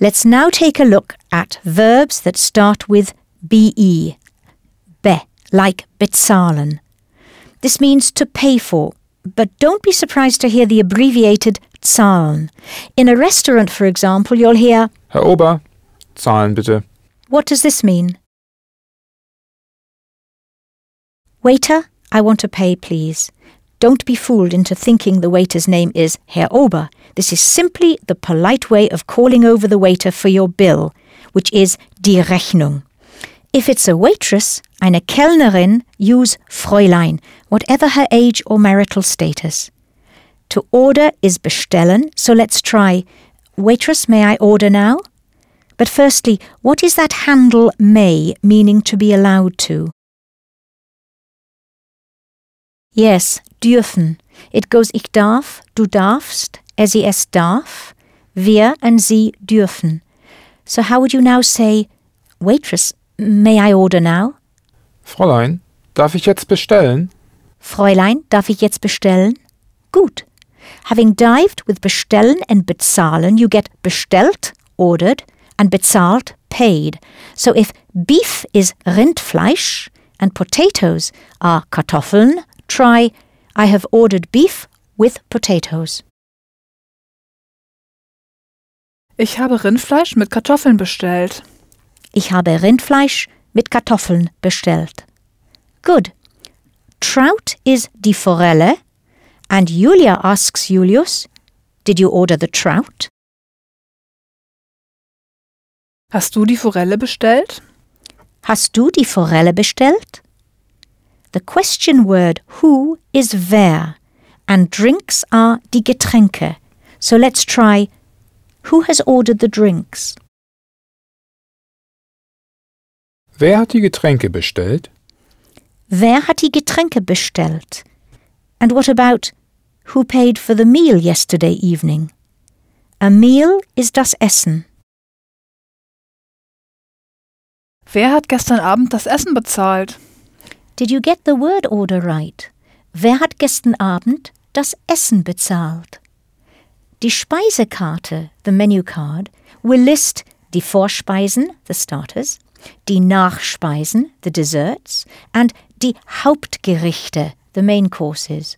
Let's now take a look at verbs that start with be, be, like bezahlen. This means to pay for, but don't be surprised to hear the abbreviated zahlen. In a restaurant, for example, you'll hear, Herr Ober, zahlen bitte. what does this mean? Waiter, I want to pay, please. Don't be fooled into thinking the waiter's name is Herr Ober. This is simply the polite way of calling over the waiter for your bill, which is die Rechnung. If it's a waitress, eine Kellnerin, use Fräulein, whatever her age or marital status. To order is bestellen, so let's try Waitress, may I order now? But firstly, what is that handle may meaning to be allowed to? Yes, dürfen. It goes ich darf, du darfst, er sie es darf, wir and sie dürfen. So how would you now say, Waitress, may I order now? Fräulein, darf ich jetzt bestellen? Fräulein, darf ich jetzt bestellen? Gut. Having dived with bestellen and bezahlen, you get bestellt, ordered, and bezahlt, paid. So if beef is Rindfleisch and potatoes are Kartoffeln, try I have ordered beef with potatoes. Ich habe Rindfleisch mit Kartoffeln bestellt. Ich habe Rindfleisch mit Kartoffeln bestellt. Good. Trout is die Forelle, and Julia asks Julius, Did you order the trout? Hast du die Forelle bestellt? Hast du die Forelle bestellt? The question word who is wer, and drinks are die Getränke. So let's try Who has ordered the drinks? Wer hat die Getränke bestellt? Wer hat die Getränke bestellt? And what about who paid for the meal yesterday evening? A meal is das Essen. Wer hat gestern Abend das Essen bezahlt? Did you get the word order right? Wer hat gestern Abend das Essen bezahlt? Die Speisekarte, the menu card, will list die Vorspeisen, the starters, die Nachspeisen, the desserts, and die Hauptgerichte, the main courses.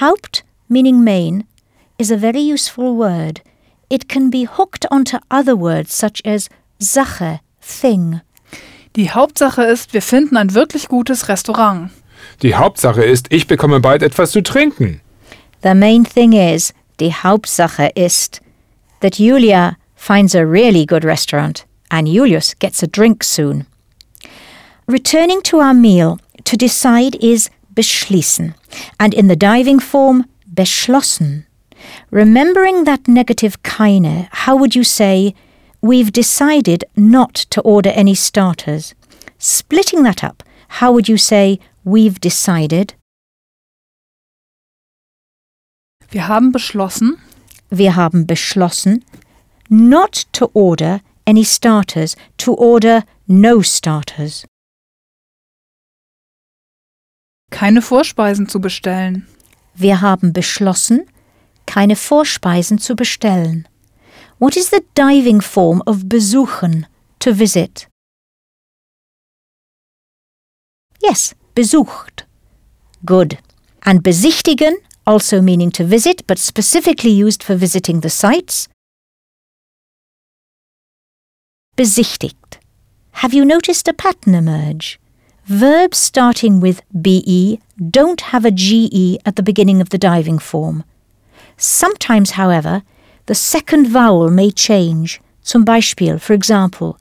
Haupt, meaning main, is a very useful word. It can be hooked onto other words such as Sache, thing. Die Hauptsache ist, wir finden ein wirklich gutes Restaurant. Die Hauptsache ist, ich bekomme bald etwas zu trinken. The main thing is, die Hauptsache ist, that Julia finds a really good restaurant and Julius gets a drink soon. Returning to our meal, to decide is beschließen, and in the diving form, beschlossen. Remembering that negative keine, how would you say, we've decided not to order any starters? Splitting that up, how would you say, we've decided? Wir haben beschlossen, Wir haben beschlossen, not to order any starters, to order no starters. keine Vorspeisen zu bestellen. Wir haben beschlossen, keine Vorspeisen zu bestellen. What is the diving form of besuchen, to visit? Yes, besucht. Good. And besichtigen, also meaning to visit, but specifically used for visiting the sites. Besichtigt. Have you noticed a pattern emerge? Verbs starting with be don't have a ge at the beginning of the diving form. Sometimes, however, the second vowel may change. Zum Beispiel, for example,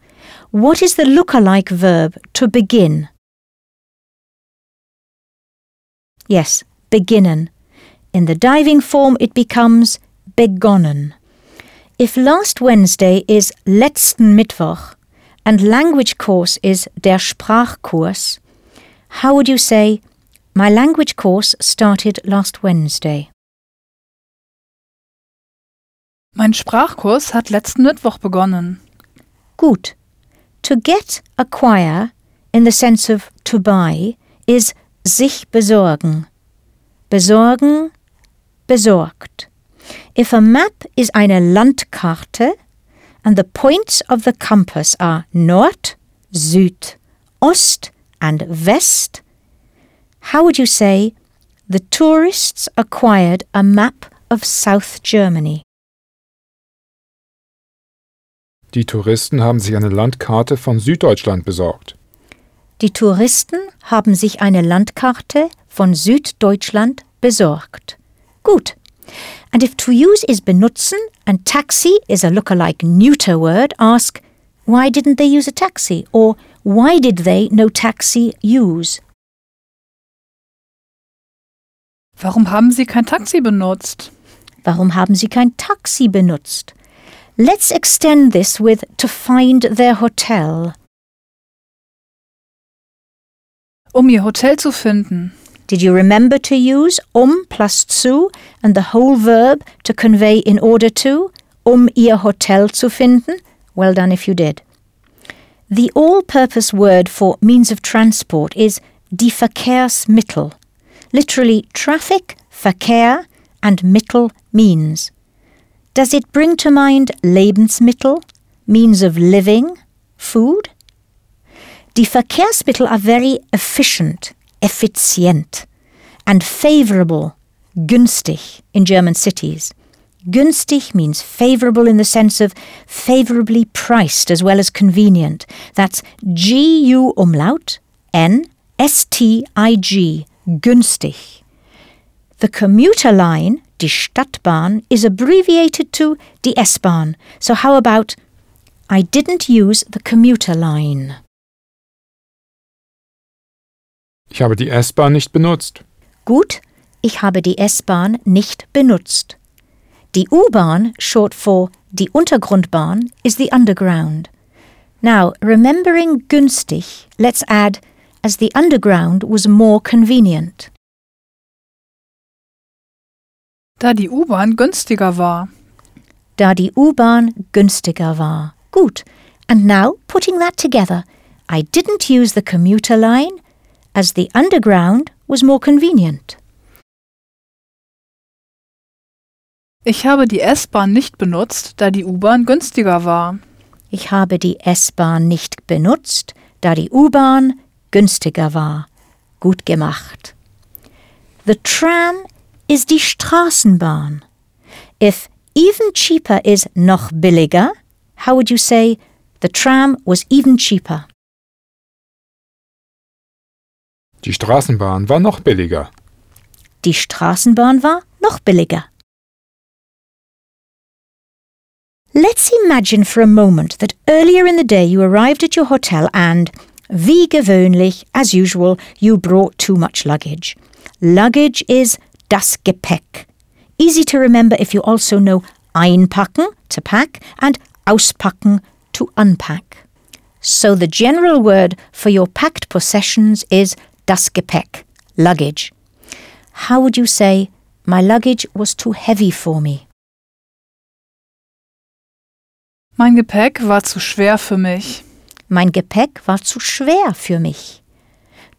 what is the lookalike verb to begin? Yes, beginnen. In the diving form, it becomes begonnen. If last Wednesday is letzten Mittwoch and language course is der Sprachkurs, how would you say, my language course started last Wednesday? Mein Sprachkurs hat letzten Mittwoch begonnen. Gut. To get, acquire, in the sense of to buy, is sich besorgen. Besorgen, besorgt. If a map is eine Landkarte and the points of the compass are Nord, Süd, Ost, and West, how would you say the tourists acquired a map of South Germany? Die Touristen haben sich eine Landkarte von Süddeutschland besorgt. Die Touristen haben sich eine Landkarte von Süddeutschland besorgt. Gut. And if to use is benutzen and taxi is a lookalike neuter word, ask why didn't they use a taxi or why did they no taxi use? Warum haben Sie kein Taxi benutzt? Warum haben sie kein Taxi benutzt? Let's extend this with to find their hotel. Um Ihr Hotel zu finden. Did you remember to use um plus zu and the whole verb to convey in order to, um ihr Hotel zu finden? Well done if you did. The all purpose word for means of transport is die Verkehrsmittel, literally traffic, Verkehr, and Mittel means. Does it bring to mind Lebensmittel, means of living, food? Die Verkehrsmittel are very efficient, effizient, and favorable, günstig, in German cities. Günstig means favorable in the sense of favorably priced as well as convenient. That's G U umlaut, N S T I G, günstig. The commuter line, die Stadtbahn, is abbreviated to die S-Bahn. So how about I didn't use the commuter line? Ich habe die S-Bahn nicht benutzt. Gut, ich habe die S-Bahn nicht benutzt. Die U-Bahn, short for die Untergrundbahn, is the underground. Now, remembering günstig, let's add as the underground was more convenient. Da die U-Bahn günstiger war. Da die U-Bahn günstiger war. Gut. And now, putting that together, I didn't use the commuter line as the underground was more convenient. Ich habe die S-Bahn nicht benutzt, da die U-Bahn günstiger war. Ich habe die S-Bahn nicht benutzt, da die U-Bahn günstiger war. Gut gemacht. The tram is die Straßenbahn. If even cheaper is noch billiger, how would you say the tram was even cheaper? Die Straßenbahn war noch billiger. Die Straßenbahn war noch billiger. Let's imagine for a moment that earlier in the day you arrived at your hotel and, wie gewöhnlich, as usual, you brought too much luggage. Luggage is das Gepäck. Easy to remember if you also know einpacken, to pack, and auspacken, to unpack. So the general word for your packed possessions is das Gepäck, luggage. How would you say, my luggage was too heavy for me? Mein Gepäck war zu schwer für mich. Mein Gepäck war zu schwer für mich.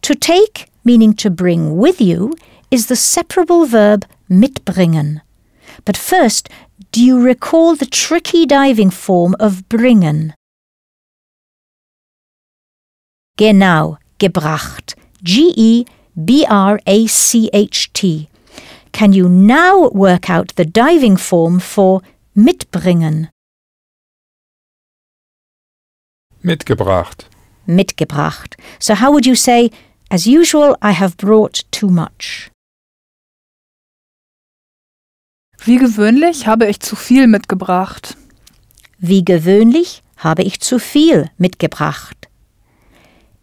To take, meaning to bring with you, is the separable verb mitbringen. But first, do you recall the tricky diving form of bringen? Genau, gebracht. G E B R A C H T. Can you now work out the diving form for mitbringen? Mitgebracht. Mitgebracht. So how would you say, as usual, I have brought too much? Wie gewöhnlich habe ich zu viel mitgebracht. Wie gewöhnlich habe ich zu viel mitgebracht.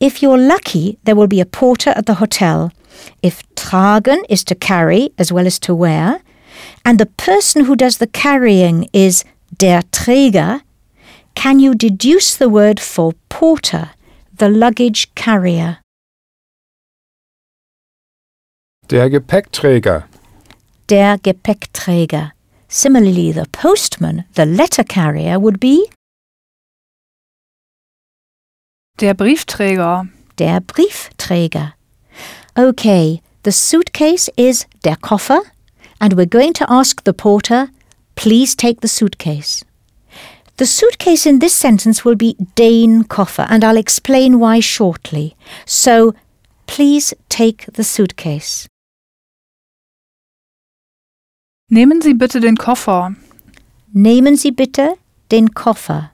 If you're lucky, there will be a porter at the hotel. If tragen is to carry as well as to wear, and the person who does the carrying is der Träger, can you deduce the word for porter, the luggage carrier? Der Gepäckträger. Der Gepäckträger. Similarly, the postman, the letter carrier, would be Der Briefträger. der Briefträger. Okay, the suitcase is der Koffer, and we're going to ask the porter, please take the suitcase. The suitcase in this sentence will be den Koffer, and I'll explain why shortly. So, please take the suitcase. Nehmen Sie bitte den Koffer. Nehmen Sie bitte den Koffer.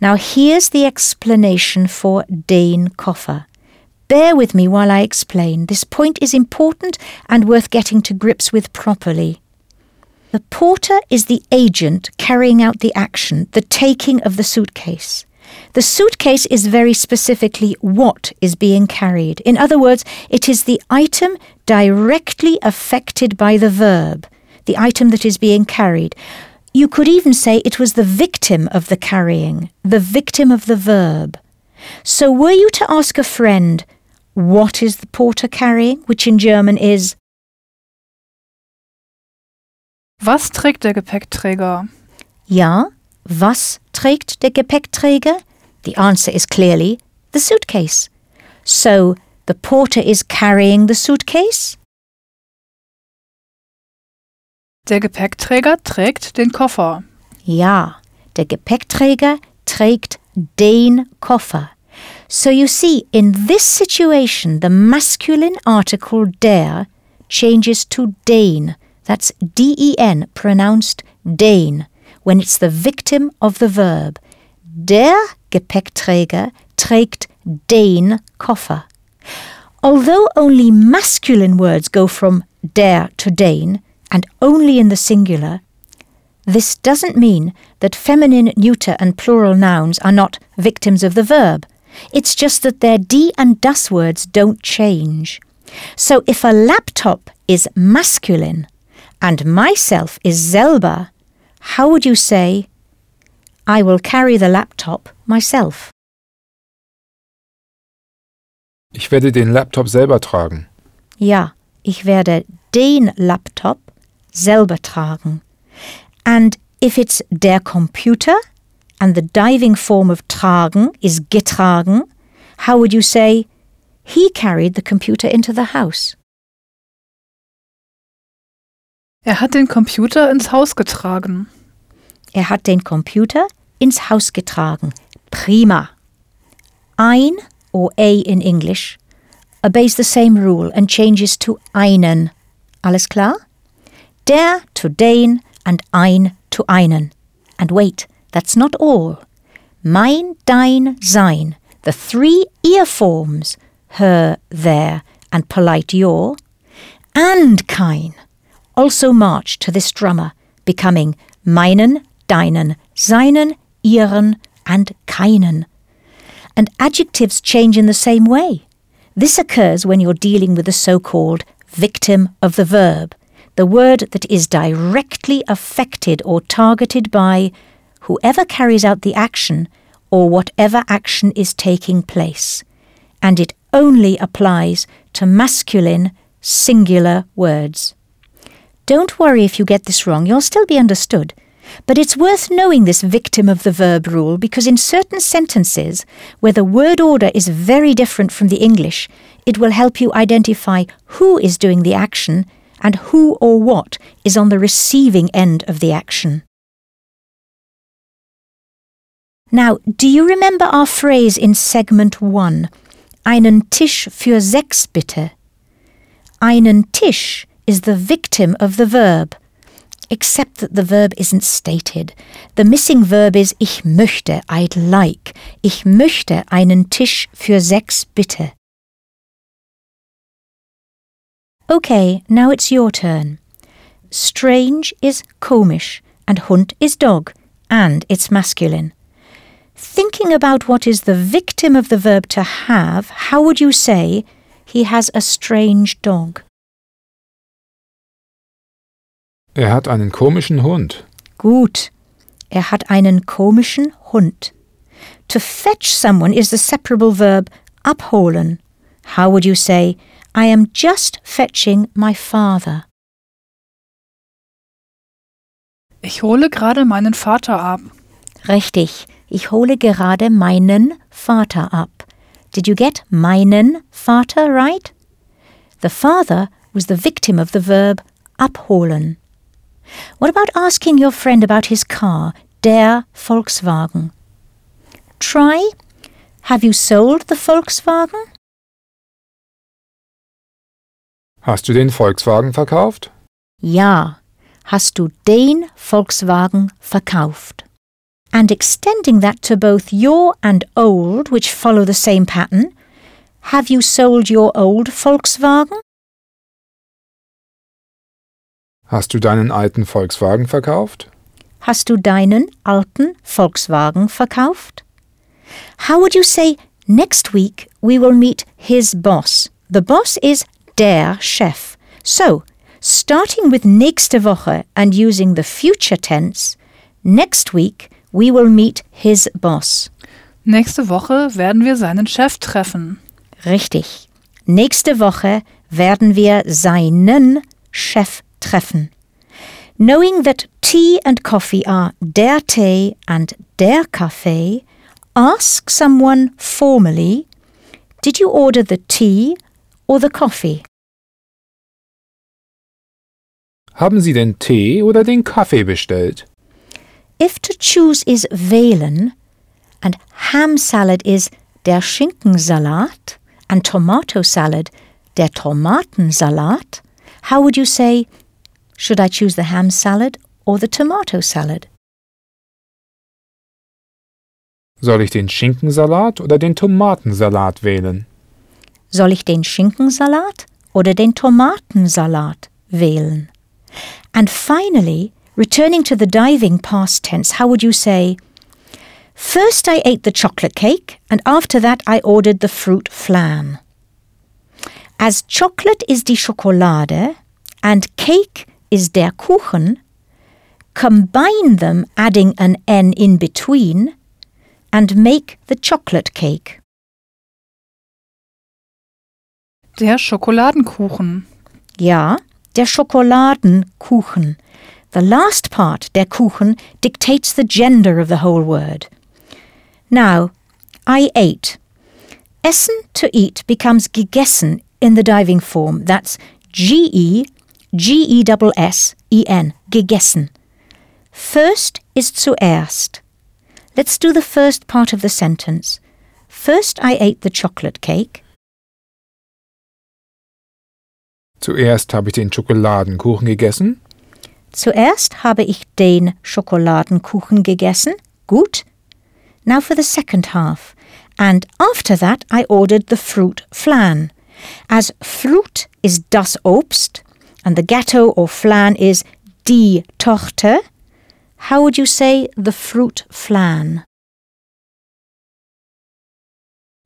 Now here's the explanation for den Koffer. Bear with me while I explain. This point is important and worth getting to grips with properly. The porter is the agent carrying out the action, the taking of the suitcase. The suitcase is very specifically what is being carried. In other words, it is the item directly affected by the verb, the item that is being carried. You could even say it was the victim of the carrying, the victim of the verb. So were you to ask a friend, what is the porter carrying, which in German is Was trägt der Gepäckträger? Ja, was trägt der Gepäckträger? The answer is clearly the suitcase. So, the porter is carrying the suitcase? Der Gepäckträger trägt den Koffer. Ja, der Gepäckträger trägt den Koffer. So you see, in this situation, the masculine article der changes to den. That's D-E-N, pronounced den, when it's the victim of the verb. Der Gepäckträger trägt den Koffer. Although only masculine words go from der to den, and only in the singular, this doesn't mean that feminine, neuter, and plural nouns are not victims of the verb. It's just that their D and das words don't change. So if a laptop is masculine and myself is selber, how would you say, I will carry the laptop myself? Ich werde den Laptop selber tragen. Ja, ich werde den Laptop selber tragen. And if it's der Computer and the diving form of tragen is getragen, how would you say he carried the computer into the house? Er hat den Computer ins Haus getragen. Er hat den Computer ins Haus getragen. Prima. Ein or a in English obeys the same rule and changes to einen. Alles klar? Der to den and ein to einen. And wait, that's not all. Mein, dein, sein, the three ihr forms, her, their, and polite your, and kein, also march to this drummer, becoming meinen, deinen, seinen, ihren, and keinen. And adjectives change in the same way. This occurs when you're dealing with the so called victim of the verb, the word that is directly affected or targeted by whoever carries out the action or whatever action is taking place. And it only applies to masculine, singular words. Don't worry if you get this wrong, you'll still be understood. But it's worth knowing this victim of the verb rule because in certain sentences, where the word order is very different from the English, it will help you identify who is doing the action and who or what is on the receiving end of the action. Now, do you remember our phrase in segment 1? Einen Tisch für sechs bitte. Einen Tisch is the victim of the verb, except that the verb isn't stated. The missing verb is ich möchte, I'd like. Ich möchte einen Tisch für sechs bitte. Okay, now it's your turn. Strange is komisch, and Hund is dog, and it's masculine. Thinking about what is the victim of the verb to have, how would you say he has a strange dog? Er hat einen komischen Hund. Gut. Er hat einen komischen Hund. To fetch someone is the separable verb abholen. How would you say, I am just fetching my father? Ich hole gerade meinen Vater ab. Richtig. Ich hole gerade meinen Vater ab. Did you get meinen Vater right? The father was the victim of the verb abholen. What about asking your friend about his car? der Volkswagen. Try Have you sold the Volkswagen? Hast du den Volkswagen verkauft? Ja. Hast du den Volkswagen verkauft? And extending that to both your and old, which follow the same pattern, have you sold your old Volkswagen? Hast du deinen alten Volkswagen verkauft? Hast du deinen alten Volkswagen verkauft? How would you say, next week we will meet his boss? The boss is der Chef. So, starting with nächste Woche and using the future tense, next week we will meet his boss. Nächste Woche werden wir seinen Chef treffen. Richtig. Nächste Woche werden wir seinen Chef treffen. Knowing that tea and coffee are der Tee and der Kaffee, ask someone formally, Did you order the tea or the coffee? Haben Sie den Tee oder den Kaffee bestellt? If to choose is wählen and ham salad is der Schinkensalat and tomato salad der Tomatensalat, how would you say, should I choose the ham salad or the tomato salad? Soll ich den Schinkensalat oder den Tomatensalat wählen? Soll ich den Schinkensalat oder den Tomatensalat wählen? And finally, returning to the diving past tense, how would you say, First I ate the chocolate cake, and after that I ordered the fruit flan. As chocolate is die Schokolade and cake is der Kuchen, combine them adding an N in between and make the chocolate cake. Der Schokoladenkuchen. Ja, der Schokoladenkuchen. The last part, der Kuchen, dictates the gender of the whole word. Now, I ate. Essen to eat becomes gegessen in the diving form. That's G E G E S S E N, gegessen. First is zuerst. Let's do the first part of the sentence. First I ate the chocolate cake. Zuerst habe ich den Schokoladenkuchen gegessen. Zuerst habe ich den Schokoladenkuchen gegessen. Gut. Now for the second half. And after that I ordered the fruit flan. As Fruit is das Obst and the Gâteau or flan is die Torte, how would you say the fruit flan?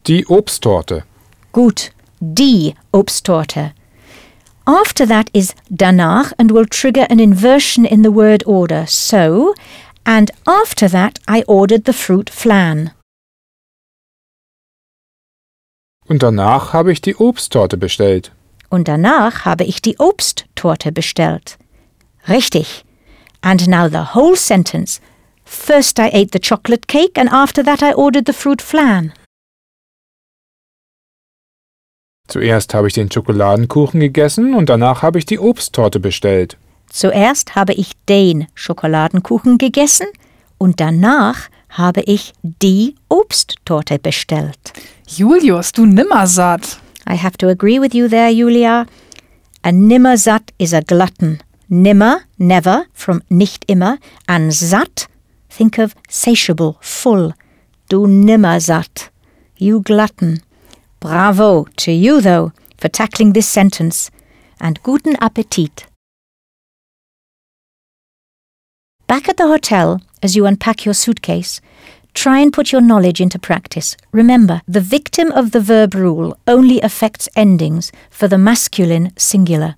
Die Obsttorte. Gut, die Obsttorte. After that is danach and will trigger an inversion in the word order. So, and after that I ordered the fruit flan. Und danach habe ich die Obsttorte bestellt. Und danach habe ich die Obsttorte bestellt. Richtig. And now the whole sentence. First I ate the chocolate cake and after that I ordered the fruit flan. Zuerst habe ich den Schokoladenkuchen gegessen und danach habe ich die Obsttorte bestellt. Zuerst habe ich den Schokoladenkuchen gegessen und danach habe ich die Obsttorte bestellt. Julius, du Nimmersatt. I have to agree with you there, Julia. A nimmersatt is a glutton. Nimmer, never, from nicht immer, and satt, think of satiable, full. Du nimmersatt. You glutton. Bravo to you, though, for tackling this sentence. And guten Appetit. Back at the hotel, as you unpack your suitcase, try and put your knowledge into practice. Remember, the victim of the verb rule only affects endings for the masculine singular.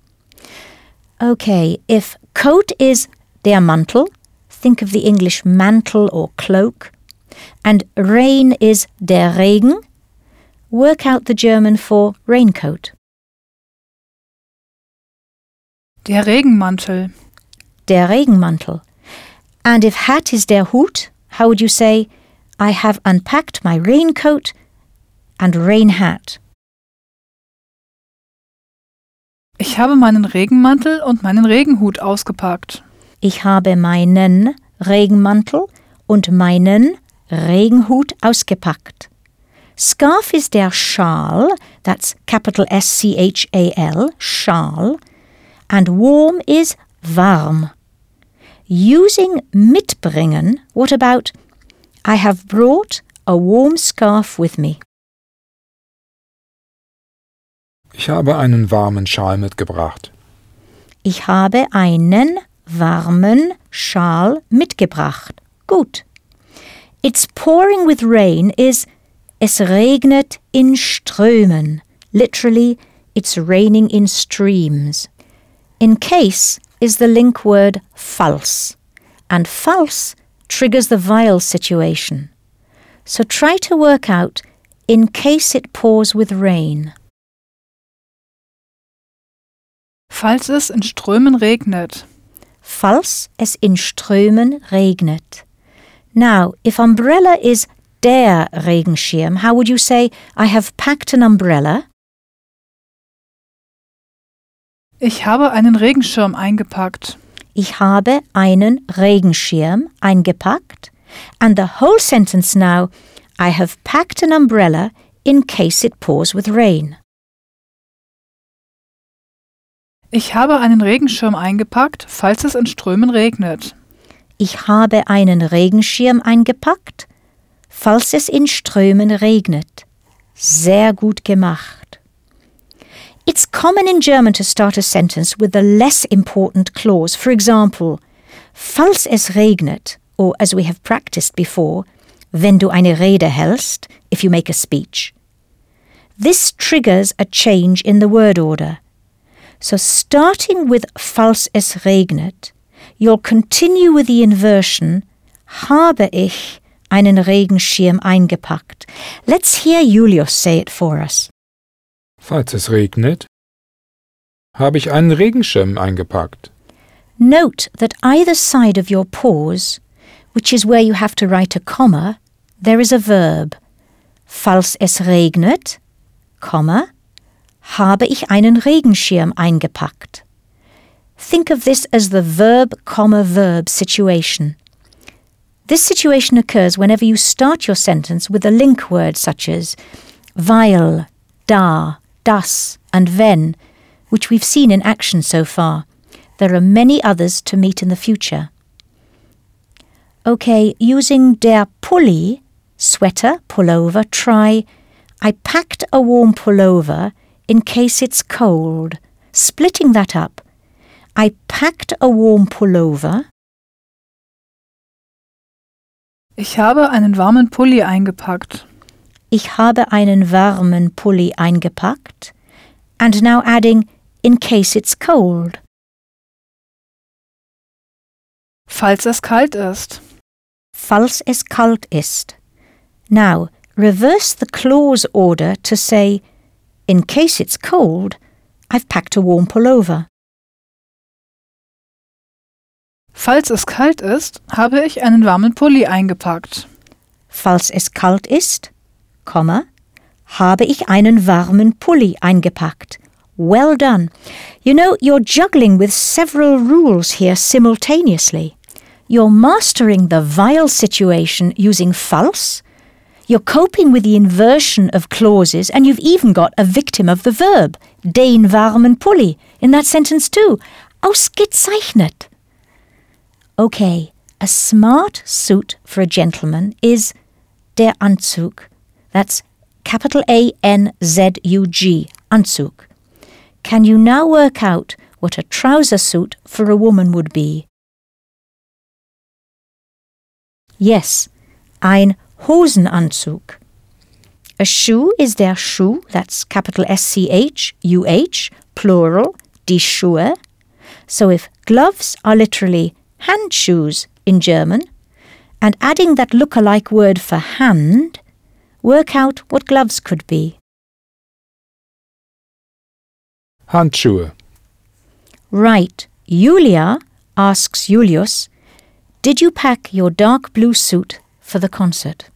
Okay, if coat is der Mantel, think of the English mantle or cloak, and rain is der Regen, work out the German for raincoat. Der Regenmantel. Der Regenmantel. And if hat is der Hut, how would you say, I have unpacked my raincoat and rain hat? Ich habe meinen Regenmantel und meinen Regenhut ausgepackt. Ich habe meinen Regenmantel und meinen Regenhut ausgepackt. Scarf is der Schal, that's capital S-C-H-A-L, Schal, and warm is warm. Using mitbringen, what about I have brought a warm scarf with me. Ich habe einen warmen Schal mitgebracht. Ich habe einen warmen Schal mitgebracht. Gut. It's pouring with rain is es regnet in Strömen. Literally, it's raining in streams. In case is the link word falls, and falls triggers the weil situation. So try to work out in case it pours with rain. Falls es in Strömen regnet. Falls es in Strömen regnet. Now, if umbrella is der Regenschirm, how would you say, I have packed an umbrella? Ich habe einen Regenschirm eingepackt. Ich habe einen Regenschirm eingepackt. And the whole sentence now, I have packed an umbrella in case it pours with rain. Ich habe einen Regenschirm eingepackt, falls es in Strömen regnet. Ich habe einen Regenschirm eingepackt, falls es in Strömen regnet. Sehr gut gemacht. It's common in German to start a sentence with a less important clause. For example, falls es regnet, or as we have practiced before, wenn du eine Rede hältst, if you make a speech. This triggers a change in the word order. So starting with falls es regnet, you'll continue with the inversion habe ich einen Regenschirm eingepackt. Let's hear Julius say it for us. Falls es regnet, habe ich einen Regenschirm eingepackt. Note that either side of your pause, which is where you have to write a comma, there is a verb. Falls es regnet, Komma, habe ich einen Regenschirm eingepackt. Think of this as the verb, comma, verb situation. This situation occurs whenever you start your sentence with a link word such as weil, da, das, and wenn, which we've seen in action so far. There are many others to meet in the future. Okay, using der Pulli, sweater, pullover, try I packed a warm pullover in case it's cold. Splitting that up. I packed a warm pullover. Ich habe einen warmen Pulli eingepackt. Ich habe einen warmen Pulli eingepackt. And now adding in case it's cold. Falls es kalt ist. Falls es kalt ist. Now, reverse the clause order to say, in case it's cold, I've packed a warm pullover. Falls es kalt ist, habe ich einen warmen Pulli eingepackt. Falls es kalt ist, Komma, habe ich einen warmen Pulli eingepackt. Well done. You know, you're juggling with several rules here simultaneously. You're mastering the vile situation using false, you're coping with the inversion of clauses, and you've even got a victim of the verb, den warmen Pulli, in that sentence too. Ausgezeichnet. Okay, a smart suit for a gentleman is der Anzug. That's capital A N Z U G, Anzug. Can you now work out what a trouser suit for a woman would be? Yes, ein Hosenanzug. A shoe is der Schuh, that's capital S C H U H, plural, die Schuhe. So if gloves are literally hand shoes in German, and adding that look-alike word for hand, work out what gloves could be. Handschuhe. Right. Julia asks Julius, Did you pack your dark blue suit for the concert?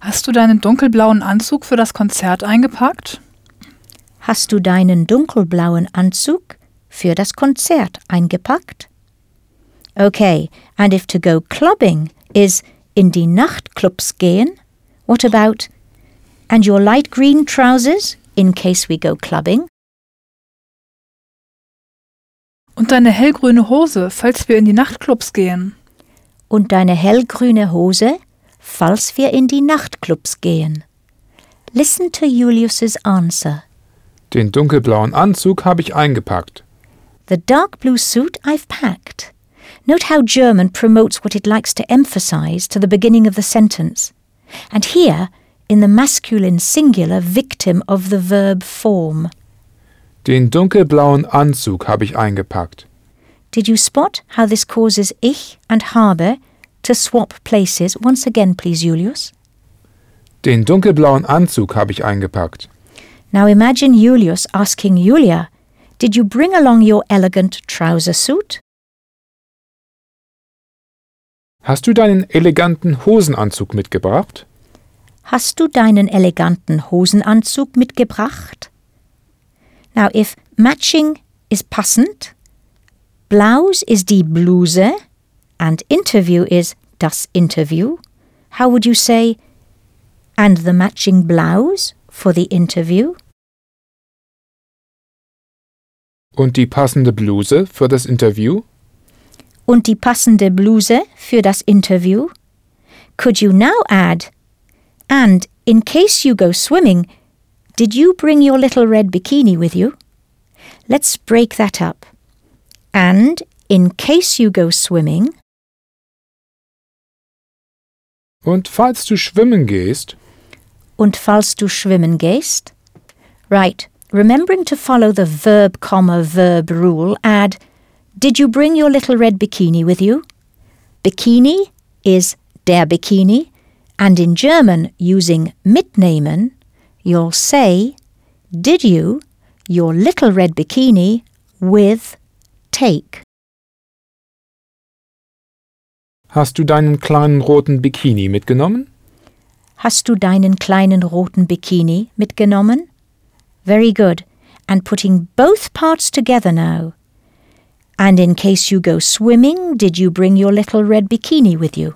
Hast du deinen dunkelblauen Anzug für das Konzert eingepackt? Hast du deinen dunkelblauen Anzug für das Konzert eingepackt? Okay, and if to go clubbing is in die Nachtclubs gehen, what about and your light green trousers in case we go clubbing? Und deine hellgrüne Hose, falls wir in die Nachtclubs gehen. Und deine hellgrüne Hose, falls wir in die Nachtclubs gehen. Listen to Julius's answer. Den dunkelblauen Anzug habe ich eingepackt. The dark blue suit I've packed. Note how German promotes what it likes to emphasize to the beginning of the sentence. And here, in the masculine singular victim of the verb form. Den dunkelblauen Anzug habe ich eingepackt. Did you spot how this causes ich and habe to swap places? Once again, please, Julius. Den dunkelblauen Anzug habe ich eingepackt. Now imagine Julius asking Julia, Did you bring along your elegant trouser suit? Hast du deinen eleganten Hosenanzug mitgebracht? Hast du deinen eleganten Hosenanzug mitgebracht? Now, if matching is passend, blouse is die Bluse, and interview is das Interview, how would you say, and the matching blouse for the interview? Und die passende Bluse für das Interview? Und die passende Bluse für das Interview? Could you now add, and in case you go swimming, did you bring your little red bikini with you? Let's break that up. And in case you go swimming, Und falls du schwimmen gehst, und falls du schwimmen gehst. Right, remembering to follow the verb comma verb rule, add Did you bring your little red bikini with you? Bikini is der Bikini, and in German, using mitnehmen, you'll say Did you your little red bikini with take? hast du deinen kleinen roten Bikini mitgenommen? Hast du deinen kleinen roten Bikini mitgenommen? Very good. And putting both parts together now. And in case you go swimming, did you bring your little red bikini with you?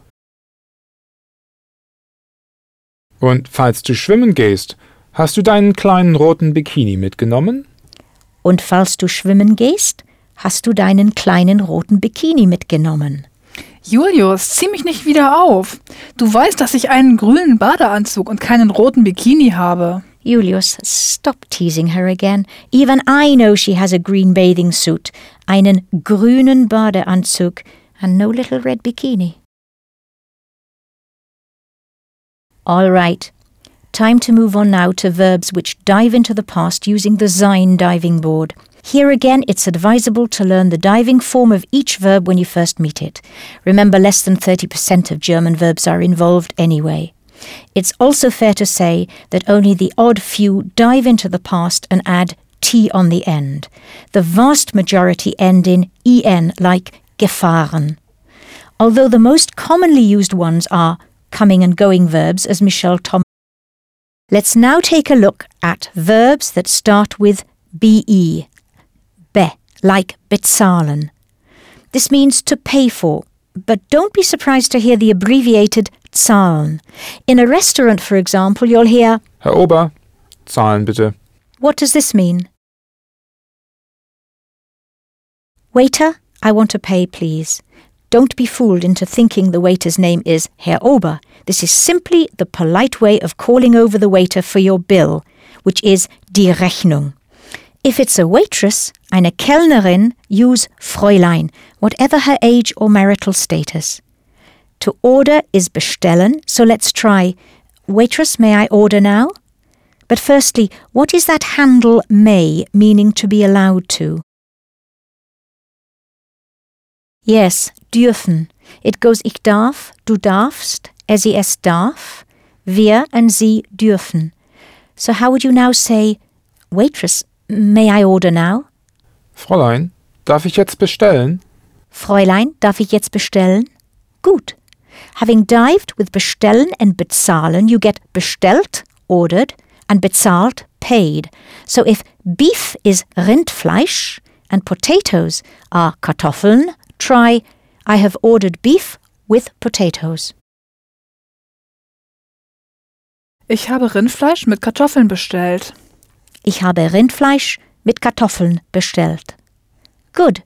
Und falls du schwimmen gehst, hast du deinen kleinen roten Bikini mitgenommen? Und falls du schwimmen gehst, hast du deinen kleinen roten Bikini mitgenommen. Julius, zieh mich nicht wieder auf. Du weißt, dass ich einen grünen Badeanzug und keinen roten Bikini habe. Julius, stop teasing her again. Even I know she has a green bathing suit, einen grünen Badeanzug, and no little red bikini. All right. Time to move on now to verbs which dive into the past using the Sein diving board. Here again, it's advisable to learn the diving form of each verb when you first meet it. Remember, less than 30% of German verbs are involved anyway. It's also fair to say that only the odd few dive into the past and add T on the end. The vast majority end in en, like gefahren. Although the most commonly used ones are coming and going verbs, as Michelle Tom. Let's now take a look at verbs that start with be, be, like bezahlen. This means to pay for, but don't be surprised to hear the abbreviated zahlen. In a restaurant, for example, you'll hear, Herr Ober, zahlen bitte. What does this mean? Waiter, I want to pay, please. Don't be fooled into thinking the waiter's name is Herr Ober. This is simply the polite way of calling over the waiter for your bill, which is die Rechnung. If it's a waitress, eine Kellnerin, use Fräulein, whatever her age or marital status. To order is bestellen, so let's try Waitress, may I order now? But firstly, what is that handle may meaning to be allowed to? Yes, dürfen. It goes ich darf, du darfst, er sie es darf, wir and sie dürfen. So how would you now say, Waitress, may I order now? Fräulein, darf ich jetzt bestellen? Fräulein, darf ich jetzt bestellen? Gut. Having dived with bestellen and bezahlen, you get bestellt, ordered, and bezahlt, paid. So if beef is Rindfleisch and potatoes are Kartoffeln, try I have ordered beef with potatoes. Ich habe Rindfleisch mit Kartoffeln bestellt. Ich habe Rindfleisch mit Kartoffeln bestellt. Good.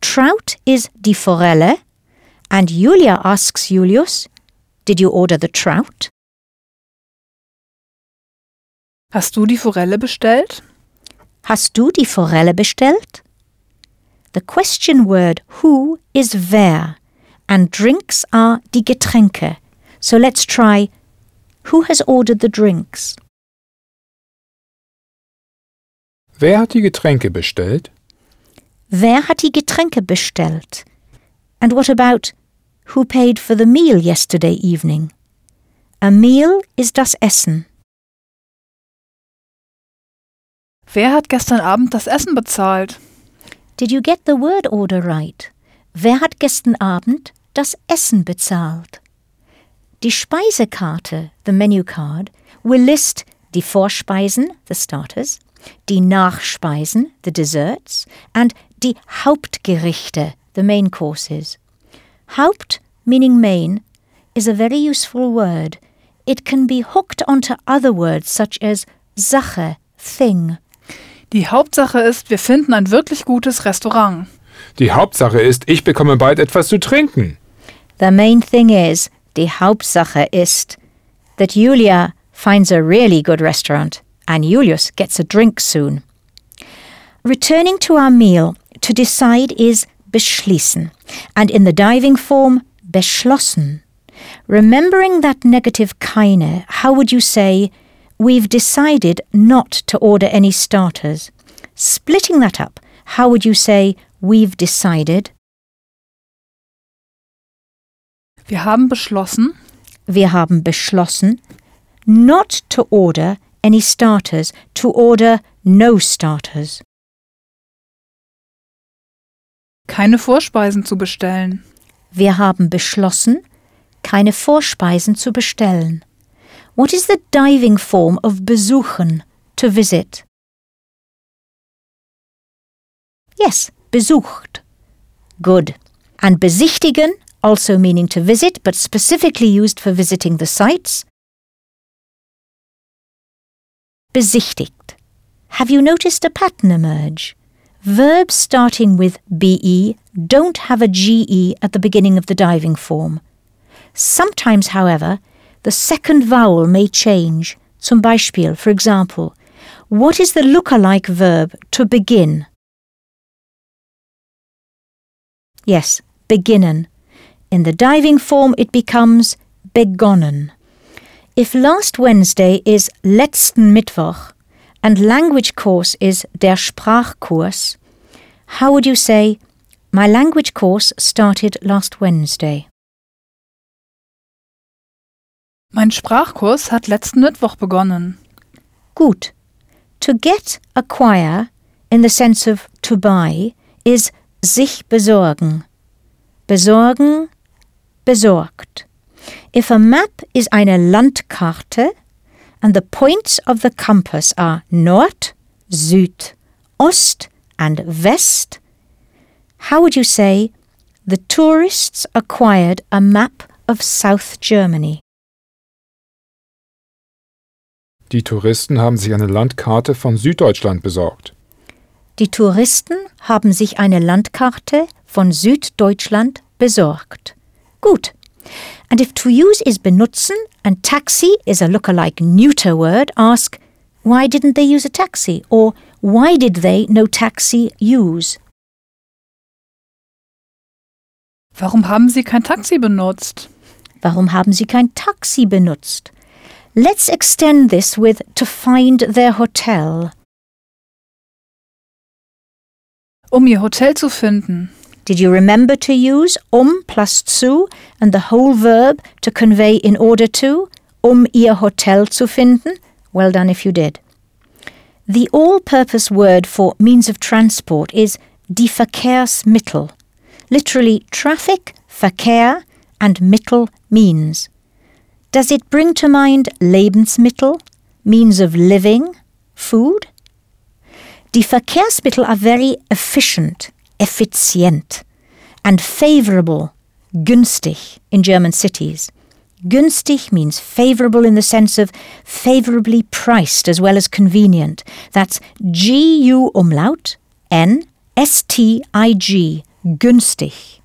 Trout is die Forelle, and Julia asks Julius, Did you order the trout? Hast du die Forelle bestellt? Hast du die Forelle bestellt? The question word who is wer, and drinks are die Getränke. So let's try who has ordered the drinks? Wer hat die Getränke bestellt? Wer hat die Getränke bestellt? And what about who paid for the meal yesterday evening? A meal is das Essen. Wer hat gestern Abend das Essen bezahlt? Did you get the word order right? Wer hat gestern Abend das Essen bezahlt? Die Speisekarte, the menu card, will list die Vorspeisen, the starters, die Nachspeisen, the desserts, and die Hauptgerichte, the main courses. Haupt, meaning main, is a very useful word. It can be hooked onto other words such as Sache, thing. Die Hauptsache ist, wir finden ein wirklich gutes Restaurant. Die Hauptsache ist, ich bekomme bald etwas zu trinken. The main thing is, die Hauptsache ist, that Julia finds a really good restaurant and Julius gets a drink soon. Returning to our meal, to decide is beschließen, and in the diving form, beschlossen. Remembering that negative keine, how would you say, we've decided not to order any starters? Splitting that up, how would you say, we've decided? Wir haben beschlossen, Wir haben beschlossen, not to order any starters, to order no starters. keine Vorspeisen zu bestellen. Wir haben beschlossen, keine Vorspeisen zu bestellen. What is the diving form of besuchen, to visit? Yes, besucht. Good. And besichtigen, also meaning to visit, but specifically used for visiting the sites. Besichtigt. Have you noticed a pattern emerge? Verbs starting with be don't have a ge at the beginning of the diving form. Sometimes, however, the second vowel may change. Zum Beispiel, for example, what is the lookalike verb to begin? Yes, beginnen. In the diving form, it becomes begonnen. If last Wednesday is letzten Mittwoch and language course is der Sprachkurs, how would you say, my language course started last Wednesday? Mein Sprachkurs hat letzten Mittwoch begonnen. Gut. To get, acquire, in the sense of to buy, is sich besorgen. Besorgen, besorgt. If a map is eine Landkarte and the points of the compass are Nord, Süd, Ost, and West, how would you say the tourists acquired a map of South Germany? Die Touristen haben sich eine Landkarte von Süddeutschland besorgt. Die Touristen haben sich eine Landkarte von Süddeutschland besorgt. Gut. And if to use is benutzen and taxi is a lookalike neuter word, ask why didn't they use a taxi or why did they no taxi use? Warum haben Sie kein Taxi benutzt? Warum haben sie kein Taxi benutzt? Let's extend this with to find their hotel. Um Ihr Hotel zu finden. Did you remember to use um plus zu and the whole verb to convey in order to, um ihr Hotel zu finden? Well done if you did. The all purpose word for means of transport is die Verkehrsmittel. Literally, traffic, Verkehr, and Mittel means. Does it bring to mind Lebensmittel, means of living, food? Die Verkehrsmittel are very efficient, effizient, and favorable, günstig, in German cities. Günstig means favorable in the sense of favorably priced as well as convenient. That's G U umlaut N S T I G, günstig.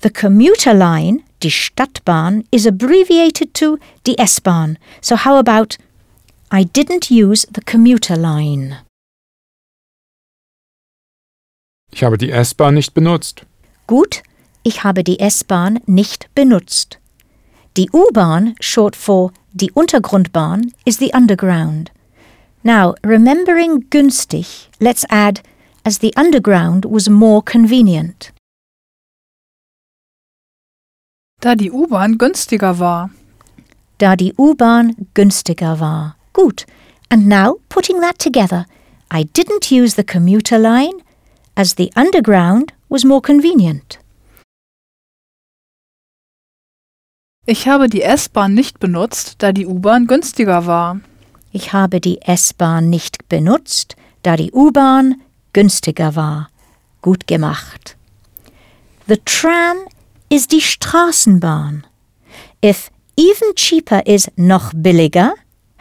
The commuter line, die Stadtbahn, is abbreviated to die S-Bahn. So how about I didn't use the commuter line? Ich habe die S-Bahn nicht benutzt. Gut, ich habe die S-Bahn nicht benutzt. Die U-Bahn, short for die Untergrundbahn, is the underground. Now, remembering günstig, let's add as the underground was more convenient. Da die U-Bahn günstiger war. Da die U-Bahn günstiger war. Gut. And now, putting that together, I didn't use the commuter line as the underground was more convenient. Ich habe die S-Bahn nicht benutzt, da die U-Bahn günstiger war. Ich habe die S-Bahn nicht benutzt, da die U-Bahn günstiger war. Gut gemacht. The tram is die Straßenbahn. If even cheaper is noch billiger,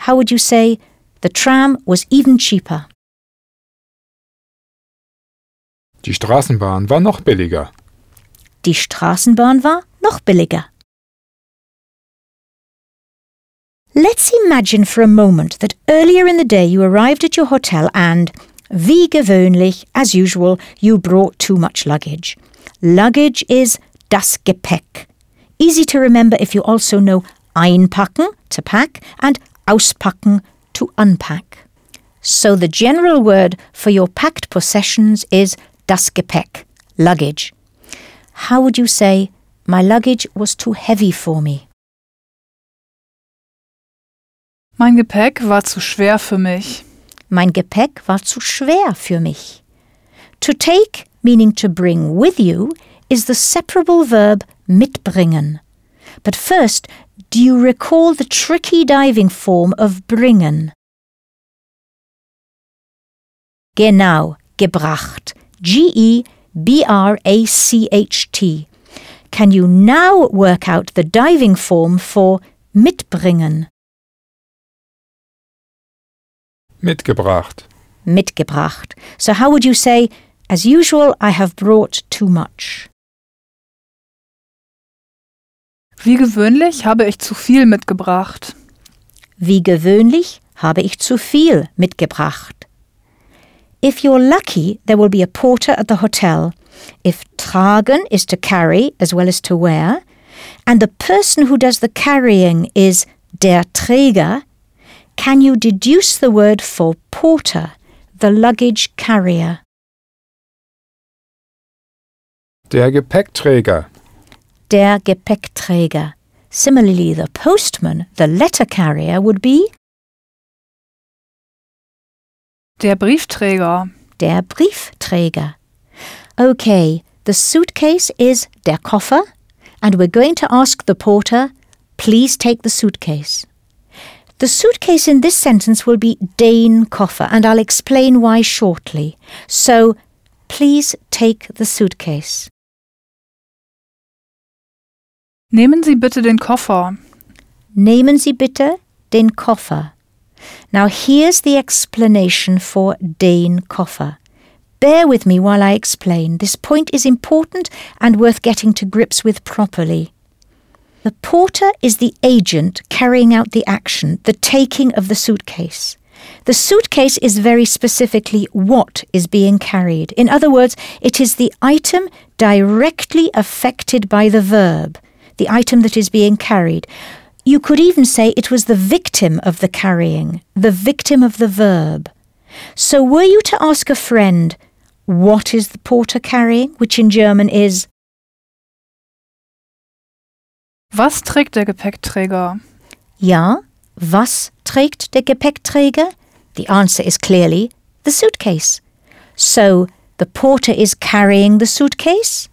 how would you say the tram was even cheaper? Die Straßenbahn war noch billiger. Die Straßenbahn war noch billiger. Let's imagine for a moment that earlier in the day you arrived at your hotel and, wie gewöhnlich, as usual, you brought too much luggage. Luggage is das Gepäck. Easy to remember if you also know einpacken, to pack, and auspacken, to unpack. So the general word for your packed possessions is das Gepäck, luggage. How would you say, my luggage was too heavy for me? Mein Gepäck war zu schwer für mich. Mein Gepäck war zu schwer für mich. To take, meaning to bring with you, is the separable verb mitbringen. But first, do you recall the tricky diving form of bringen? Genau, gebracht. G E B R A C H T. Can you now work out the diving form for mitbringen? Mitgebracht. Mitgebracht. So how would you say, as usual, I have brought too much? Wie gewöhnlich habe ich zu viel mitgebracht. Wie gewöhnlich habe ich zu viel mitgebracht. If you're lucky, there will be a porter at the hotel. If tragen is to carry as well as to wear, and the person who does the carrying is der Träger, can you deduce the word for porter, the luggage carrier? Der Gepäckträger. Der Gepäckträger. Similarly, the postman, the letter carrier, would be Der Briefträger. der Briefträger. Okay, the suitcase is der Koffer, and we're going to ask the porter, please take the suitcase. The suitcase in this sentence will be den Koffer, and I'll explain why shortly. So, please take the suitcase. Nehmen Sie bitte den Koffer. Nehmen Sie bitte den Koffer. Now here's the explanation for den Koffer. Bear with me while I explain. This point is important and worth getting to grips with properly. The porter is the agent carrying out the action, the taking of the suitcase. The suitcase is very specifically what is being carried. In other words, it is the item directly affected by the verb, the item that is being carried. You could even say it was the victim of the carrying, the victim of the verb. So were you to ask a friend, what is the porter carrying, which in German is Was trägt der Gepäckträger? Ja, was trägt der Gepäckträger? The answer is clearly the suitcase. So, the porter is carrying the suitcase?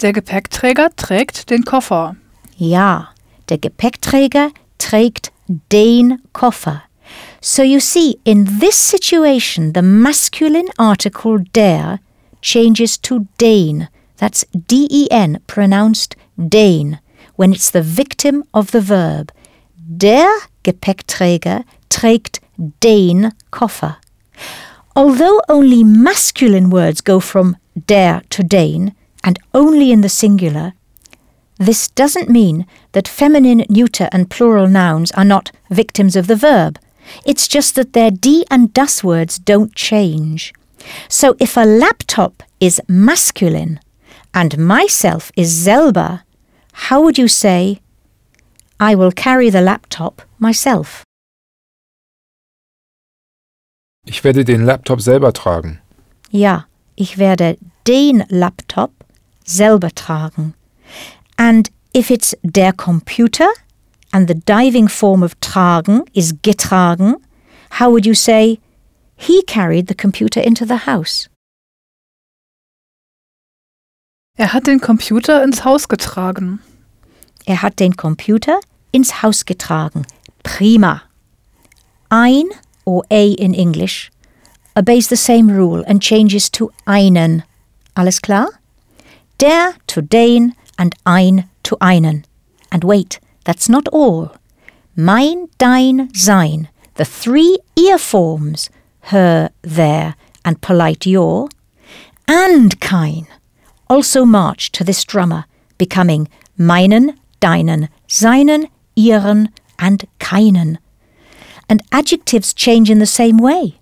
Der Gepäckträger trägt den Koffer. Ja, der Gepäckträger trägt den Koffer. So you see, in this situation, the masculine article der changes to den. That's D E N, pronounced den, when it's the victim of the verb. Der Gepäckträger trägt den Koffer. Although only masculine words go from der to den, and only in the singular, this doesn't mean that feminine, neuter, and plural nouns are not victims of the verb. It's just that their D and das words don't change. So if a laptop is masculine and myself is selber, how would you say, I will carry the laptop myself? Ich werde den Laptop selber tragen. Ja, ich werde den Laptop selber tragen. And if it's der Computer and the diving form of tragen is getragen, how would you say he carried the computer into the house? Er hat den Computer ins Haus getragen. Er hat den Computer ins Haus getragen. Prima. Ein or a in English obeys the same rule and changes to einen. Alles klar? Der to den and ein to einen. And wait, that's not all. Mein, dein, sein, the three ihr forms, her, their, and polite your, and kein, also march to this drummer, becoming meinen, deinen, seinen, ihren, and keinen. And adjectives change in the same way.